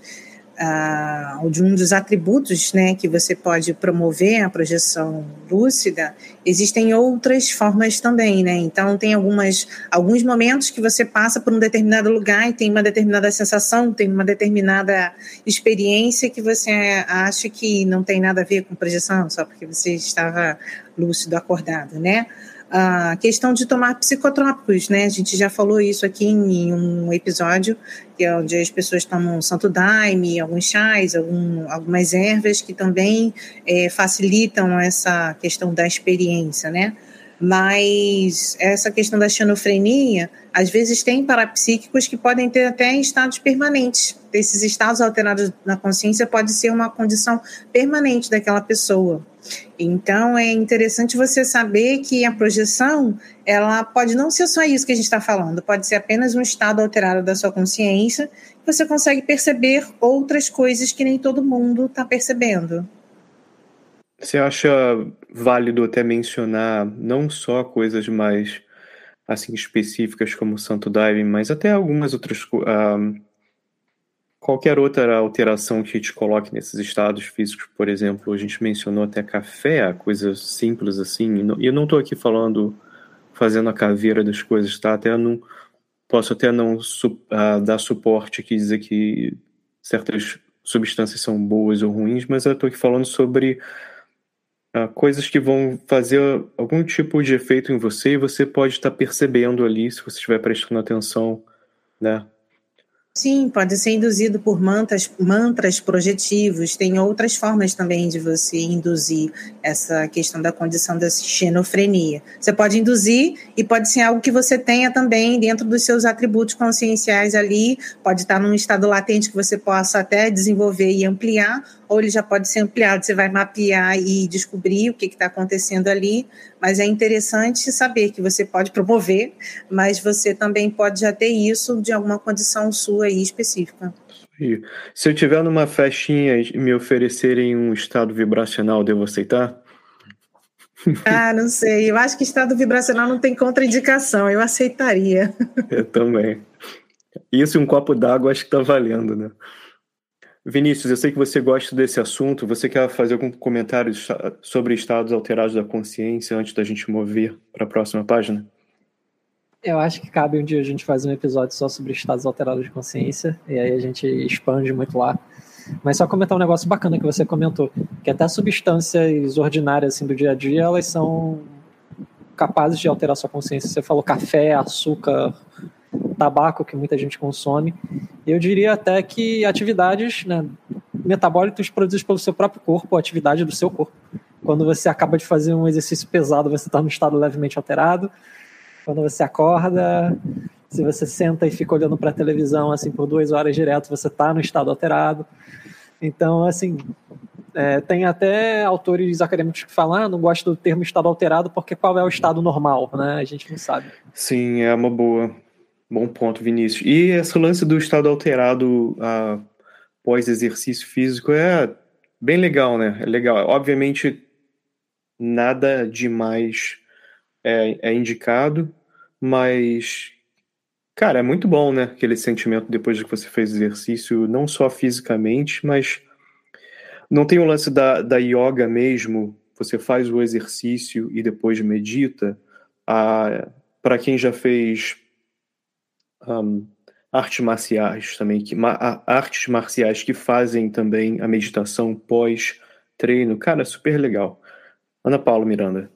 uh, de um dos atributos né, que você pode promover a projeção lúcida, existem outras formas também, né? Então tem algumas alguns momentos que você passa por um determinado lugar e tem uma determinada sensação, tem uma determinada experiência que você acha que não tem nada a ver com projeção, só porque você estava lúcido, acordado, né? A questão de tomar psicotrópicos, né? A gente já falou isso aqui em um episódio, que é onde as pessoas tomam santo daime, alguns chás, algum, algumas ervas que também é, facilitam essa questão da experiência, né? Mas essa questão da xenofrenia, às vezes tem parapsíquicos que podem ter até estados permanentes. Esses estados alterados na consciência pode ser uma condição permanente daquela pessoa. Então é interessante você saber que a projeção ela pode não ser só isso que a gente está falando, pode ser apenas um estado alterado da sua consciência. Você consegue perceber outras coisas que nem todo mundo está percebendo. Você acha válido até mencionar não só coisas mais assim específicas como o Santo Daime, mas até algumas outras uh, qualquer outra alteração que te coloque nesses estados físicos, por exemplo, a gente mencionou até café, coisas simples assim, e eu não estou aqui falando, fazendo a caveira das coisas, tá? Até não, posso até não uh, dar suporte aqui, dizer que certas substâncias são boas ou ruins, mas eu estou aqui falando sobre coisas que vão fazer algum tipo de efeito em você e você pode estar percebendo ali, se você estiver prestando atenção, né? Sim, pode ser induzido por mantras, mantras projetivos. Tem outras formas também de você induzir essa questão da condição da xenofrenia. Você pode induzir e pode ser algo que você tenha também dentro dos seus atributos conscienciais ali. Pode estar num estado latente que você possa até desenvolver e ampliar, ou ele já pode ser ampliado. Você vai mapear e descobrir o que está acontecendo ali. Mas é interessante saber que você pode promover, mas você também pode já ter isso de alguma condição sua aí específica. Se eu tiver numa festinha e me oferecerem um estado vibracional, devo aceitar? Ah, não sei. Eu acho que estado vibracional não tem contraindicação. Eu aceitaria. Eu também. Isso e um copo d'água acho que tá valendo, né? Vinícius, eu sei que você gosta desse assunto. Você quer fazer algum comentário sobre estados alterados da consciência antes da gente mover para a próxima página? Eu acho que cabe um dia a gente fazer um episódio só sobre estados alterados de consciência, e aí a gente expande muito lá. Mas só comentar um negócio bacana que você comentou, que até substâncias ordinárias assim, do dia a dia, elas são capazes de alterar sua consciência. Você falou café, açúcar, tabaco que muita gente consome. Eu diria até que atividades, né, metabólitos produzidos pelo seu próprio corpo, atividade do seu corpo. Quando você acaba de fazer um exercício pesado, você está no estado levemente alterado. Quando você acorda, se você senta e fica olhando para a televisão assim por duas horas direto, você está no estado alterado. Então, assim, É, tem até autores acadêmicos que falam, ah, não gosto do termo estado alterado porque qual é o estado normal, né? A gente não sabe. Sim, é uma boa. Bom ponto, Vinícius. E esse lance do estado alterado ah, pós exercício físico é bem legal, né? É legal. Obviamente, nada demais é, é indicado, mas Cara, é muito bom, né? Aquele sentimento depois de que você fez exercício, não só fisicamente, mas não tem o lance da, da yoga mesmo. Você faz o exercício e depois medita. Ah, Para quem já fez um, artes marciais também, que, ma, artes marciais que fazem também a meditação pós-treino, cara, super legal. Ana Paula Miranda.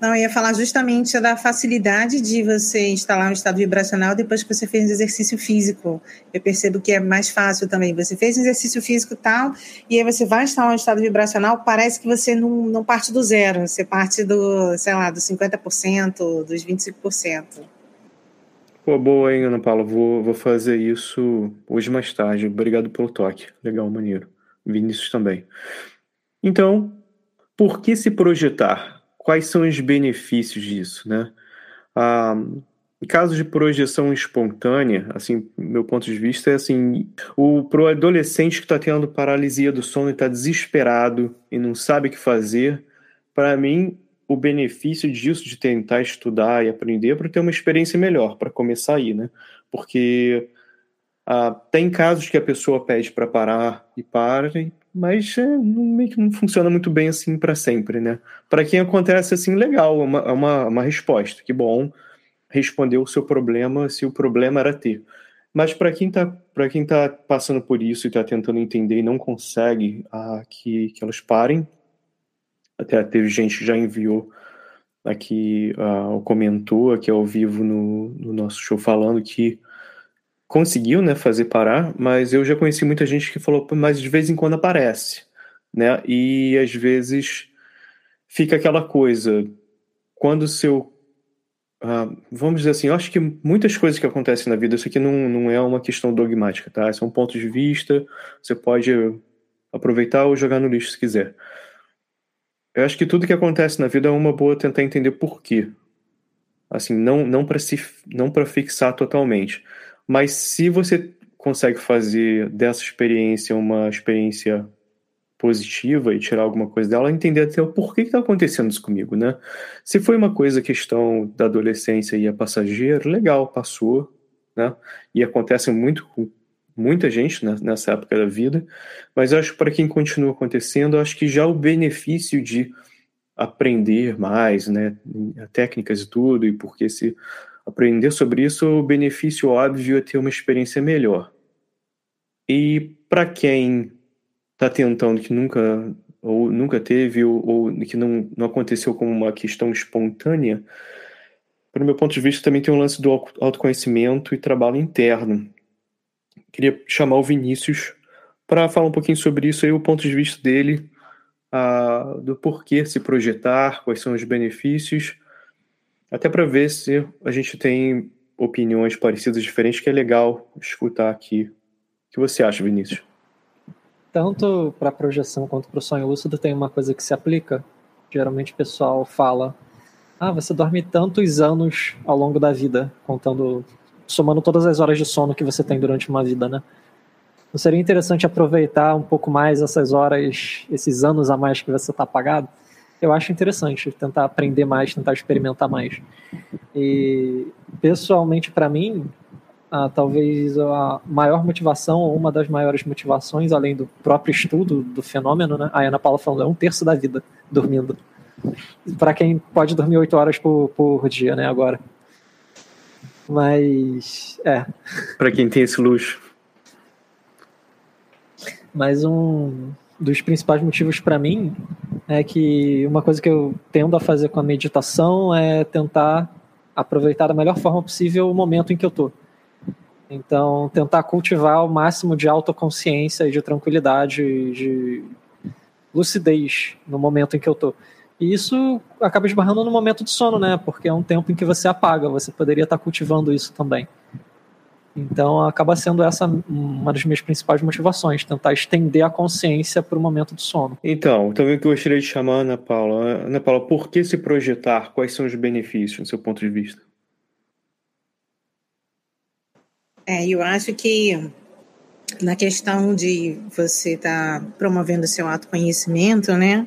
Não, eu ia falar justamente da facilidade de você instalar um estado vibracional depois que você fez um exercício físico. Eu percebo que é mais fácil também. Você fez um exercício físico tal, e aí você vai instalar um estado vibracional, parece que você não, não parte do zero, você parte do, sei lá, dos 50%, dos 25%. Pô, boa, hein, Ana Paula? Vou, vou fazer isso hoje mais tarde. Obrigado pelo toque. Legal, maneiro. Vinícius também. Então, por que se projetar? quais são os benefícios disso, né? Ah, em caso de projeção espontânea, assim, meu ponto de vista é assim, o pro adolescente que está tendo paralisia do sono e está desesperado e não sabe o que fazer, para mim o benefício disso de tentar estudar e aprender para ter uma experiência melhor, para começar aí, né? Porque ah, tem casos que a pessoa pede para parar e para, mas é, meio que não funciona muito bem assim para sempre, né? Para quem acontece assim, legal, é uma, é uma, uma resposta, que bom, respondeu o seu problema se o problema era ter. Mas para quem está para quem tá passando por isso e está tentando entender e não consegue ah, que, que elas parem, até teve gente que já enviou aqui, ah, comentou aqui ao vivo no, no nosso show falando que conseguiu, né, fazer parar, mas eu já conheci muita gente que falou, mas de vez em quando aparece, né? E às vezes fica aquela coisa, quando seu uh, vamos dizer assim, eu acho que muitas coisas que acontecem na vida, isso aqui não, não é uma questão dogmática, tá? São pontos de vista, você pode aproveitar ou jogar no lixo se quiser. Eu acho que tudo que acontece na vida é uma boa tentar entender por quê. Assim, não não para se não para fixar totalmente, mas se você consegue fazer dessa experiência uma experiência positiva e tirar alguma coisa dela, entender até o porquê que está acontecendo isso comigo, né? Se foi uma coisa questão da adolescência e é passageiro, legal, passou, né? E acontece muito com muita gente nessa época da vida, mas acho que para quem continua acontecendo, acho que já o benefício de aprender mais, né, técnicas e tudo, e porque se aprender sobre isso, o benefício óbvio é ter uma experiência melhor. E para quem está tentando que nunca ou nunca teve ou, ou, que não, não aconteceu como uma questão espontânea, para o meu ponto de vista também tem um lance do autoconhecimento e trabalho interno. Queria chamar o Vinícius para falar um pouquinho sobre isso aí, o ponto de vista dele, uh, do porquê se projetar, quais são os benefícios até para ver se a gente tem opiniões parecidas, diferentes, que é legal escutar aqui. O que você acha, Vinícius? Tanto para projeção quanto para o sonho lúcido tem uma coisa que se aplica. Geralmente o pessoal fala: ah, você dorme tantos anos ao longo da vida, contando, somando todas as horas de sono que você tem durante uma vida, né? Não seria interessante aproveitar um pouco mais essas horas, esses anos a mais que você está apagado? eu acho interessante tentar aprender mais, tentar experimentar mais. E pessoalmente para mim, ah, talvez a maior motivação ou uma das maiores motivações, além do próprio estudo do fenômeno, né? A Ana Paula falando é um terço da vida dormindo. Para quem pode dormir oito horas por, por dia, né? Agora. Mas é. Para quem tem esse luxo. Mais um dos principais motivos para mim é que uma coisa que eu tendo a fazer com a meditação é tentar aproveitar da melhor forma possível o momento em que eu tô. Então, tentar cultivar o máximo de autoconsciência e de tranquilidade, de lucidez no momento em que eu tô. E isso acaba esbarrando no momento de sono, né? Porque é um tempo em que você apaga, você poderia estar cultivando isso também. Então acaba sendo essa uma das minhas principais motivações, tentar estender a consciência para o momento do sono. Então, também que eu gostaria de chamar Ana Paula. Ana Paula, por que se projetar? Quais são os benefícios, do seu ponto de vista? É, eu acho que na questão de você estar tá promovendo seu autoconhecimento, né?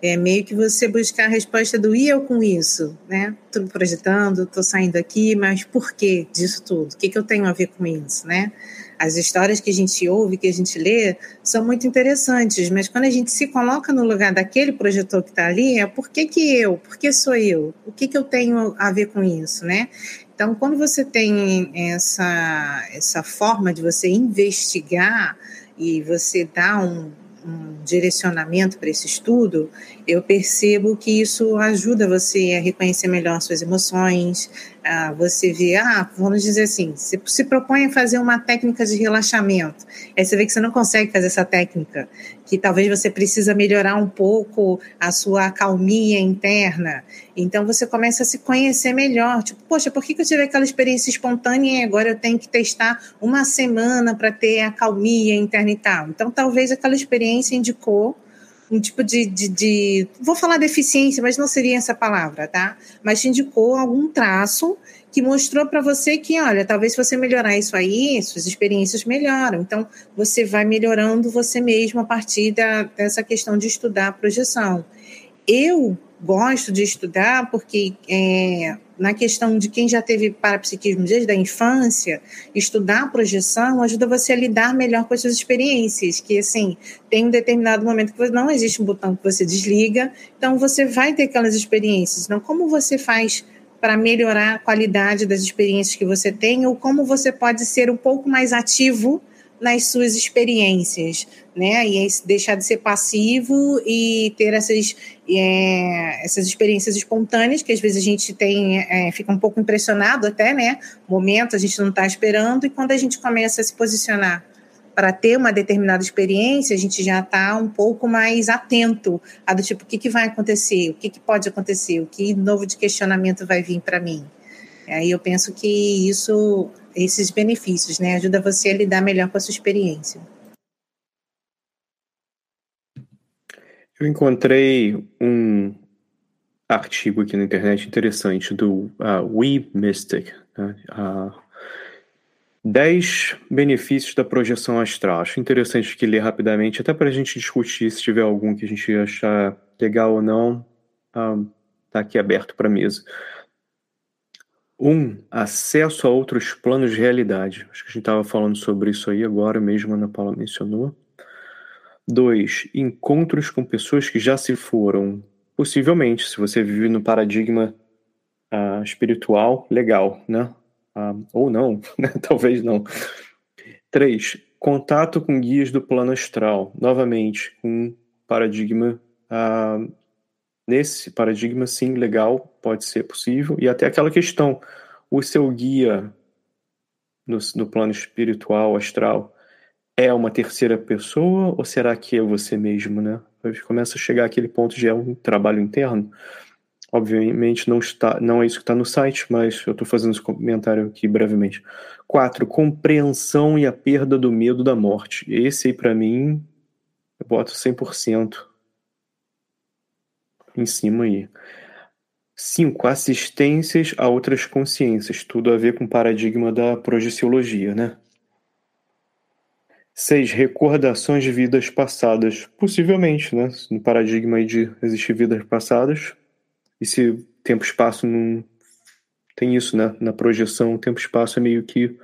É meio que você buscar a resposta do e eu com isso, né? Tô projetando, tô saindo aqui, mas por que disso tudo? O que, que eu tenho a ver com isso, né? As histórias que a gente ouve, que a gente lê, são muito interessantes, mas quando a gente se coloca no lugar daquele projetor que está ali, é por que, que eu? Por que sou eu? O que, que eu tenho a ver com isso, né? Então, quando você tem essa, essa forma de você investigar e você dá um, um direcionamento para esse estudo, eu percebo que isso ajuda você a reconhecer melhor suas emoções, a você ver, ah, vamos dizer assim, você se propõe a fazer uma técnica de relaxamento, aí você vê que você não consegue fazer essa técnica, que talvez você precisa melhorar um pouco a sua calmia interna, então você começa a se conhecer melhor, tipo, poxa, por que, que eu tive aquela experiência espontânea e agora eu tenho que testar uma semana para ter a calmia interna e tal? Então talvez aquela experiência indicou um tipo de, de, de, Vou falar deficiência, mas não seria essa palavra, tá? Mas te indicou algum traço que mostrou para você que, olha, talvez se você melhorar isso aí, suas experiências melhoram. Então, você vai melhorando você mesmo a partir da, dessa questão de estudar a projeção. Eu gosto de estudar porque é, na questão de quem já teve parapsiquismo desde a infância, estudar a projeção ajuda você a lidar melhor com as suas experiências, que assim, tem um determinado momento que não existe um botão que você desliga, então você vai ter aquelas experiências. Então, como você faz para melhorar a qualidade das experiências que você tem ou como você pode ser um pouco mais ativo nas suas experiências, né? E deixar de ser passivo e ter essas, é, essas experiências espontâneas que às vezes a gente tem, é, fica um pouco impressionado até, né? Momento a gente não está esperando e quando a gente começa a se posicionar para ter uma determinada experiência, a gente já está um pouco mais atento a do tipo o que, que vai acontecer, o que, que pode acontecer, o que novo de questionamento vai vir para mim. Aí eu penso que isso esses benefícios, né? Ajuda você a lidar melhor com a sua experiência. Eu encontrei um artigo aqui na internet interessante do uh, We Mystic. Né? Uh, 10 benefícios da projeção astral. Acho interessante que ler rapidamente, até para a gente discutir se tiver algum que a gente achar legal ou não, está uh, aqui aberto para mesa. Um, acesso a outros planos de realidade. Acho que a gente estava falando sobre isso aí agora mesmo, a Ana Paula mencionou. Dois, encontros com pessoas que já se foram. Possivelmente, se você vive no paradigma uh, espiritual, legal, né? Uh, ou não, né? talvez não. Três, contato com guias do plano astral. Novamente, um paradigma uh, Nesse paradigma, sim, legal, pode ser possível. E até aquela questão: o seu guia no, no plano espiritual, astral, é uma terceira pessoa ou será que é você mesmo, né? Começa a chegar aquele ponto de é um trabalho interno. Obviamente não está, não é isso que está no site, mas eu estou fazendo esse comentário aqui brevemente. Quatro, compreensão e a perda do medo da morte. Esse aí para mim, eu boto 100% em cima aí. Cinco, assistências a outras consciências, tudo a ver com o paradigma da projeciologia, né? Seis, recordações de vidas passadas, possivelmente, né? No paradigma de existir vidas passadas, e se tempo-espaço não tem isso, né? Na projeção, o tempo-espaço é meio que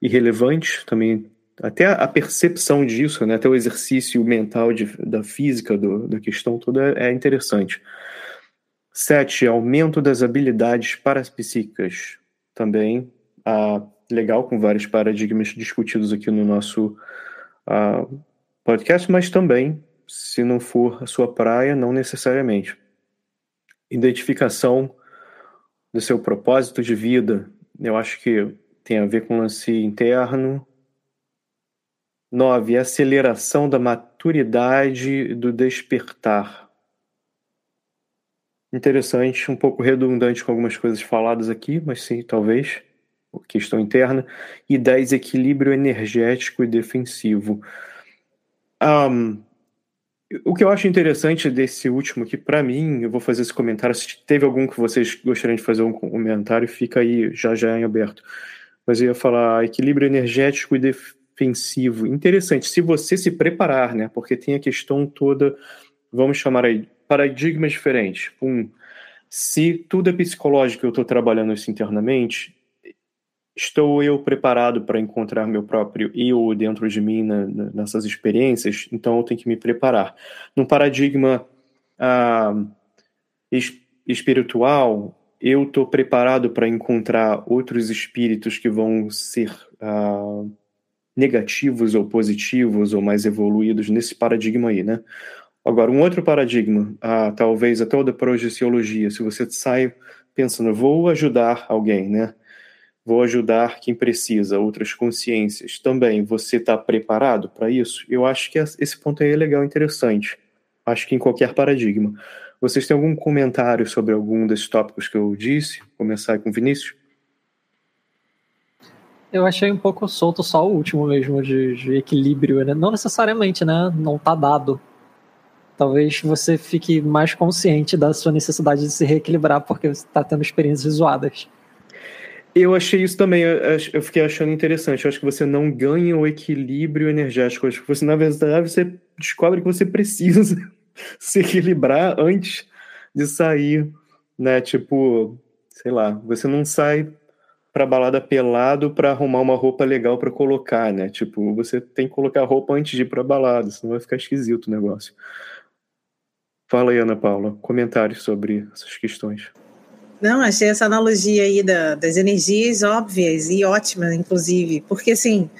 irrelevante, também até a percepção disso, né, até o exercício mental de, da física do, da questão toda é, é interessante. Sete, aumento das habilidades parapsíquicas. Também ah, legal, com vários paradigmas discutidos aqui no nosso ah, podcast, mas também, se não for a sua praia, não necessariamente. Identificação do seu propósito de vida. Eu acho que tem a ver com lance interno, 9. Aceleração da maturidade do despertar. Interessante, um pouco redundante com algumas coisas faladas aqui, mas sim, talvez. Questão interna, e 10, equilíbrio energético e defensivo. Um, o que eu acho interessante desse último aqui, para mim, eu vou fazer esse comentário. Se teve algum que vocês gostariam de fazer um comentário, fica aí já já em aberto. Mas eu ia falar equilíbrio energético e defensivo. Interessante, se você se preparar, né? Porque tem a questão toda, vamos chamar aí, paradigmas diferentes. Um, se tudo é psicológico eu estou trabalhando isso internamente, estou eu preparado para encontrar meu próprio eu dentro de mim na, nessas experiências? Então eu tenho que me preparar. Num paradigma ah, es, espiritual, eu estou preparado para encontrar outros espíritos que vão ser ah, negativos ou positivos ou mais evoluídos nesse paradigma aí, né? Agora, um outro paradigma, ah, talvez até o da projeciologia, se você sai pensando, vou ajudar alguém, né? Vou ajudar quem precisa, outras consciências. Também, você está preparado para isso? Eu acho que esse ponto aí é legal, interessante. Acho que em qualquer paradigma. Vocês têm algum comentário sobre algum desses tópicos que eu disse? Vou começar com o Vinícius. Eu achei um pouco solto só o último mesmo, de, de equilíbrio, né? Não necessariamente, né? Não tá dado. Talvez você fique mais consciente da sua necessidade de se reequilibrar porque você está tendo experiências zoadas. Eu achei isso também, eu fiquei achando interessante. Eu acho que você não ganha o equilíbrio energético. Eu acho que você, na verdade, você descobre que você precisa se equilibrar antes de sair, né? Tipo, sei lá, você não sai pra balada pelado para arrumar uma roupa legal para colocar, né? Tipo, você tem que colocar roupa antes de ir pra balada, senão vai ficar esquisito o negócio. Fala aí, Ana Paula, comentários sobre essas questões. Não, achei essa analogia aí da, das energias óbvias e ótimas, inclusive, porque assim,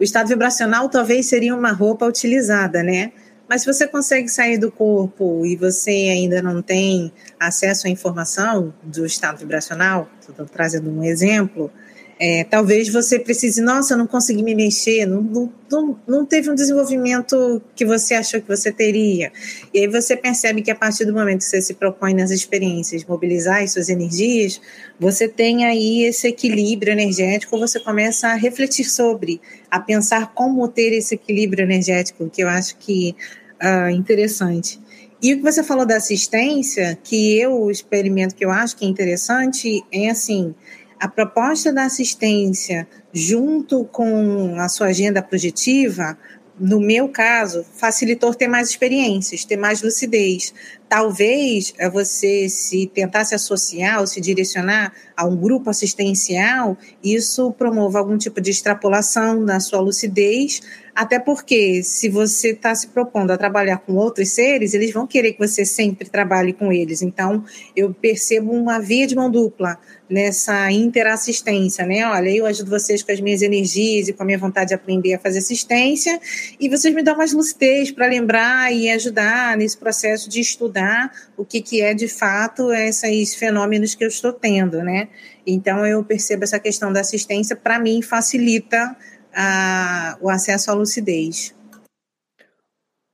o estado vibracional talvez seria uma roupa utilizada, né? Mas se você consegue sair do corpo e você ainda não tem acesso à informação do estado vibracional, estou trazendo um exemplo, é, talvez você precise, nossa, não consegui me mexer, não, não, não, não, teve um desenvolvimento que você achou que você teria. E aí você percebe que a partir do momento que você se propõe nas experiências mobilizar as suas energias, você tem aí esse equilíbrio energético, você começa a refletir sobre, a pensar como ter esse equilíbrio energético, que eu acho que é uh, interessante. E o que você falou da assistência, que eu experimento, que eu acho que é interessante, é assim a proposta da assistência, junto com a sua agenda projetiva, no meu caso, facilitou ter mais experiências, ter mais lucidez. Talvez é você se tentar se associar ou se direcionar a um grupo assistencial, isso promova algum tipo de extrapolação na sua lucidez, até porque se você está se propondo a trabalhar com outros seres, eles vão querer que você sempre trabalhe com eles. Então, eu percebo uma via de mão dupla nessa interassistência, né? Olha, eu ajudo vocês com as minhas energias e com a minha vontade de aprender a fazer assistência, e vocês me dão mais lucidez para lembrar e ajudar nesse processo de estudar o que, que é de fato esses fenômenos que eu estou tendo, né? Então eu percebo essa questão da assistência, para mim, facilita a, o acesso à lucidez.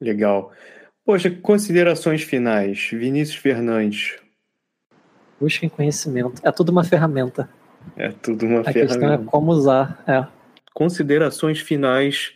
Legal. Poxa, considerações finais. Vinícius Fernandes, Busquem conhecimento. É tudo uma ferramenta. É tudo uma A ferramenta. questão é como usar. É. Considerações finais.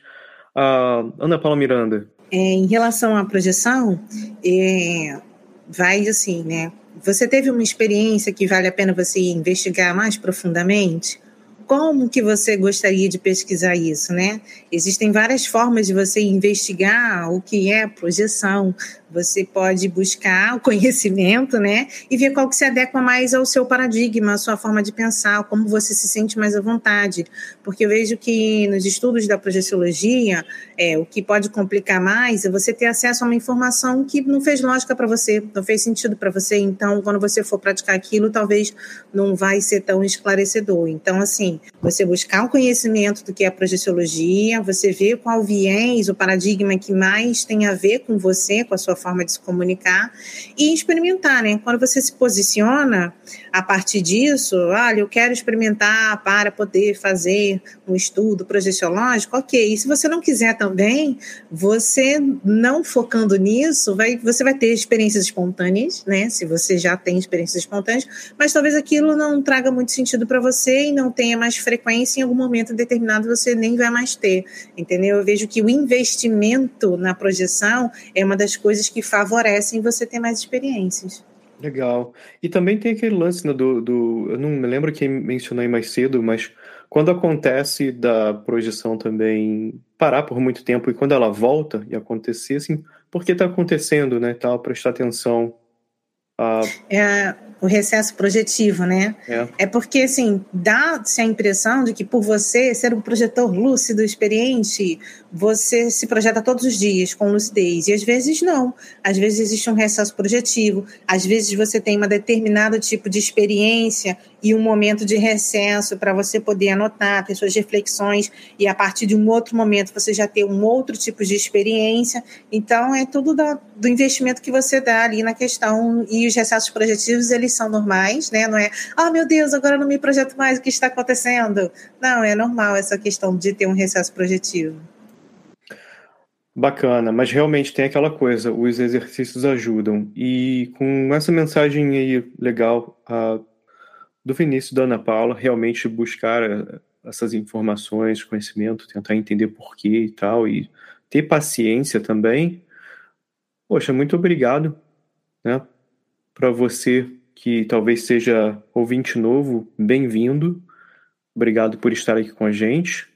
Uh, Ana Paula Miranda. É, em relação à projeção, é, vai assim, né? Você teve uma experiência que vale a pena você investigar mais profundamente? Como que você gostaria de pesquisar isso, né? Existem várias formas de você investigar o que é projeção. Você pode buscar o conhecimento, né? E ver qual que se adequa mais ao seu paradigma, à sua forma de pensar, como você se sente mais à vontade. Porque eu vejo que nos estudos da projeciologia, é, o que pode complicar mais é você ter acesso a uma informação que não fez lógica para você, não fez sentido para você. Então, quando você for praticar aquilo, talvez não vai ser tão esclarecedor. Então, assim, você buscar o conhecimento do que é a projeciologia, você ver qual viés, o paradigma que mais tem a ver com você, com a sua forma de se comunicar e experimentar, né? Quando você se posiciona a partir disso, olha, eu quero experimentar para poder fazer um estudo projeciológico, ok. E se você não quiser também, você não focando nisso, vai, você vai ter experiências espontâneas, né? Se você já tem experiências espontâneas, mas talvez aquilo não traga muito sentido para você e não tenha mais frequência, em algum momento determinado você nem vai mais ter, entendeu? Eu vejo que o investimento na projeção é uma das coisas que favorecem você ter mais experiências. Legal. E também tem aquele lance né, do, do. Eu não me lembro quem mencionou aí mais cedo, mas quando acontece da projeção também parar por muito tempo e quando ela volta e acontecer, assim, por que está acontecendo, né? Tal, prestar atenção. A... É, o recesso projetivo, né? É. é porque, assim, dá-se a impressão de que por você ser um projetor lúcido, experiente, você se projeta todos os dias com lucidez. E às vezes não. Às vezes existe um recesso projetivo. Às vezes você tem um determinado tipo de experiência e um momento de recesso para você poder anotar, ter suas reflexões. E a partir de um outro momento você já ter um outro tipo de experiência. Então, é tudo da, do investimento que você dá ali na questão. E os recessos projetivos, eles são normais, né? Não é, ah, oh, meu Deus, agora não me projeto mais, o que está acontecendo? Não, é normal essa questão de ter um recesso projetivo. Bacana, mas realmente tem aquela coisa, os exercícios ajudam. E com essa mensagem aí legal uh, do Vinícius da Ana Paula, realmente buscar uh, essas informações, conhecimento, tentar entender porquê e tal, e ter paciência também. Poxa, muito obrigado, né? Para você que talvez seja ouvinte novo, bem-vindo. Obrigado por estar aqui com a gente.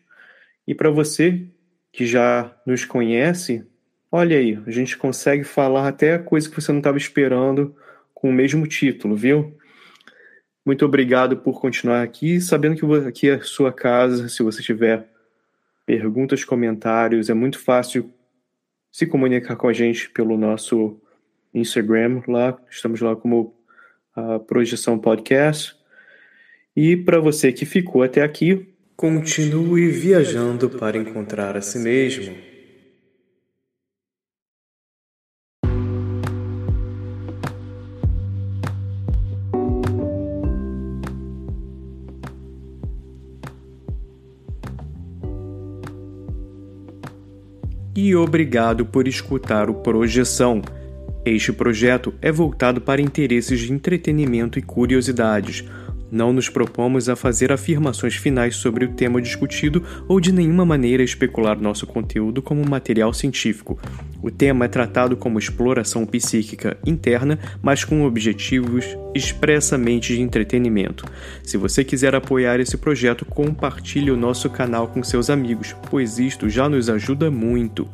E para você que já nos conhece, olha aí, a gente consegue falar até coisa que você não estava esperando com o mesmo título, viu? Muito obrigado por continuar aqui, sabendo que aqui é a sua casa, se você tiver perguntas, comentários, é muito fácil se comunicar com a gente pelo nosso Instagram, lá, estamos lá como a Projeção Podcast. E para você que ficou até aqui, Continue viajando para encontrar a si mesmo. E obrigado por escutar o Projeção. Este projeto é voltado para interesses de entretenimento e curiosidades não nos propomos a fazer afirmações finais sobre o tema discutido ou de nenhuma maneira especular nosso conteúdo como material científico. O tema é tratado como exploração psíquica interna, mas com objetivos expressamente de entretenimento. Se você quiser apoiar esse projeto, compartilhe o nosso canal com seus amigos, pois isto já nos ajuda muito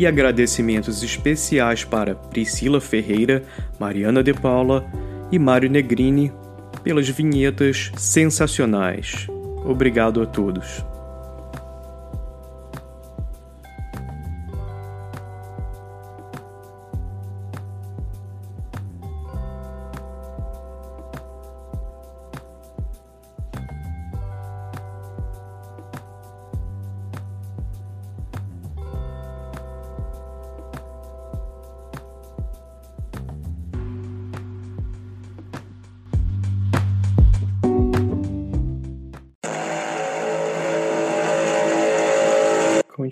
e agradecimentos especiais para Priscila Ferreira, Mariana De Paula e Mário Negrini pelas vinhetas sensacionais. Obrigado a todos.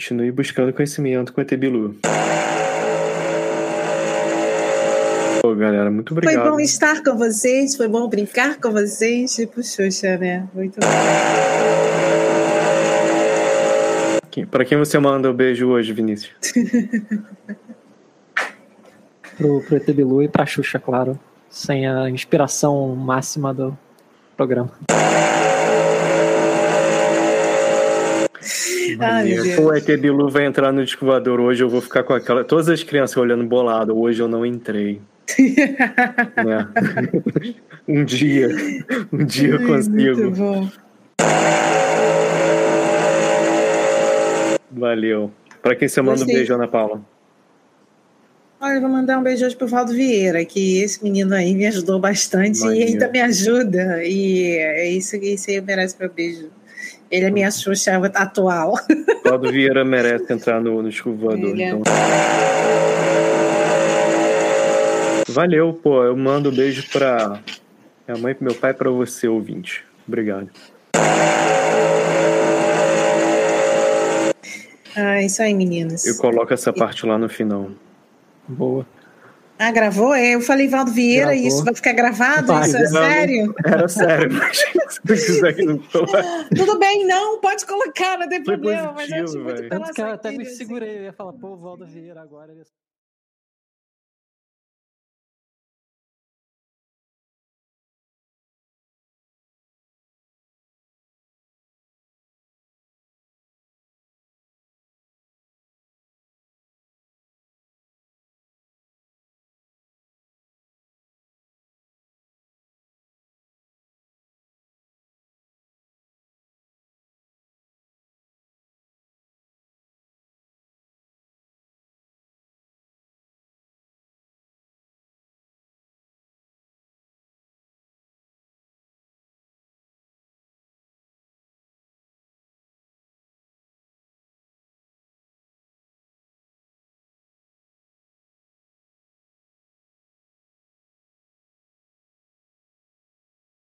Continue buscando conhecimento com a Tebilu. Pô, galera, muito obrigado. Foi bom estar com vocês, foi bom brincar com vocês, tipo Xuxa, né? Muito bom. Para quem você manda o um beijo hoje, Vinícius? pro, pro Etebilu e pra Xuxa, claro. Sem a inspiração máxima do programa. Ai, o ET Bilu vai entrar no disco voador hoje, eu vou ficar com aquela. Todas as crianças olhando bolado. Hoje eu não entrei. né? um dia. Um dia eu consigo. Valeu. Para quem você manda Gostei. um beijo, Ana Paula? Olha, eu vou mandar um beijo hoje pro Valdo Vieira, que esse menino aí me ajudou bastante e ainda me ajuda. E é isso, isso aí merece meu beijo. Ele é minha Xuxa atual. Claudio Vieira merece entrar no, no escovador. É. Então. Valeu, pô. Eu mando um beijo pra minha mãe, pro meu pai, para você, ouvinte. Obrigado. Ah, isso aí, meninas. Eu coloco essa parte lá no final. Boa. Ah, gravou? É, eu falei Valdo Vieira e isso vai ficar gravado? Vai, isso é não, sério? Era sério. Tudo bem, não, pode colocar, não tem Foi problema. mas eu positivo, acho muito pela que eu até me saída, assim. segurei, eu ia falar, pô, Valdo Vieira agora. ele-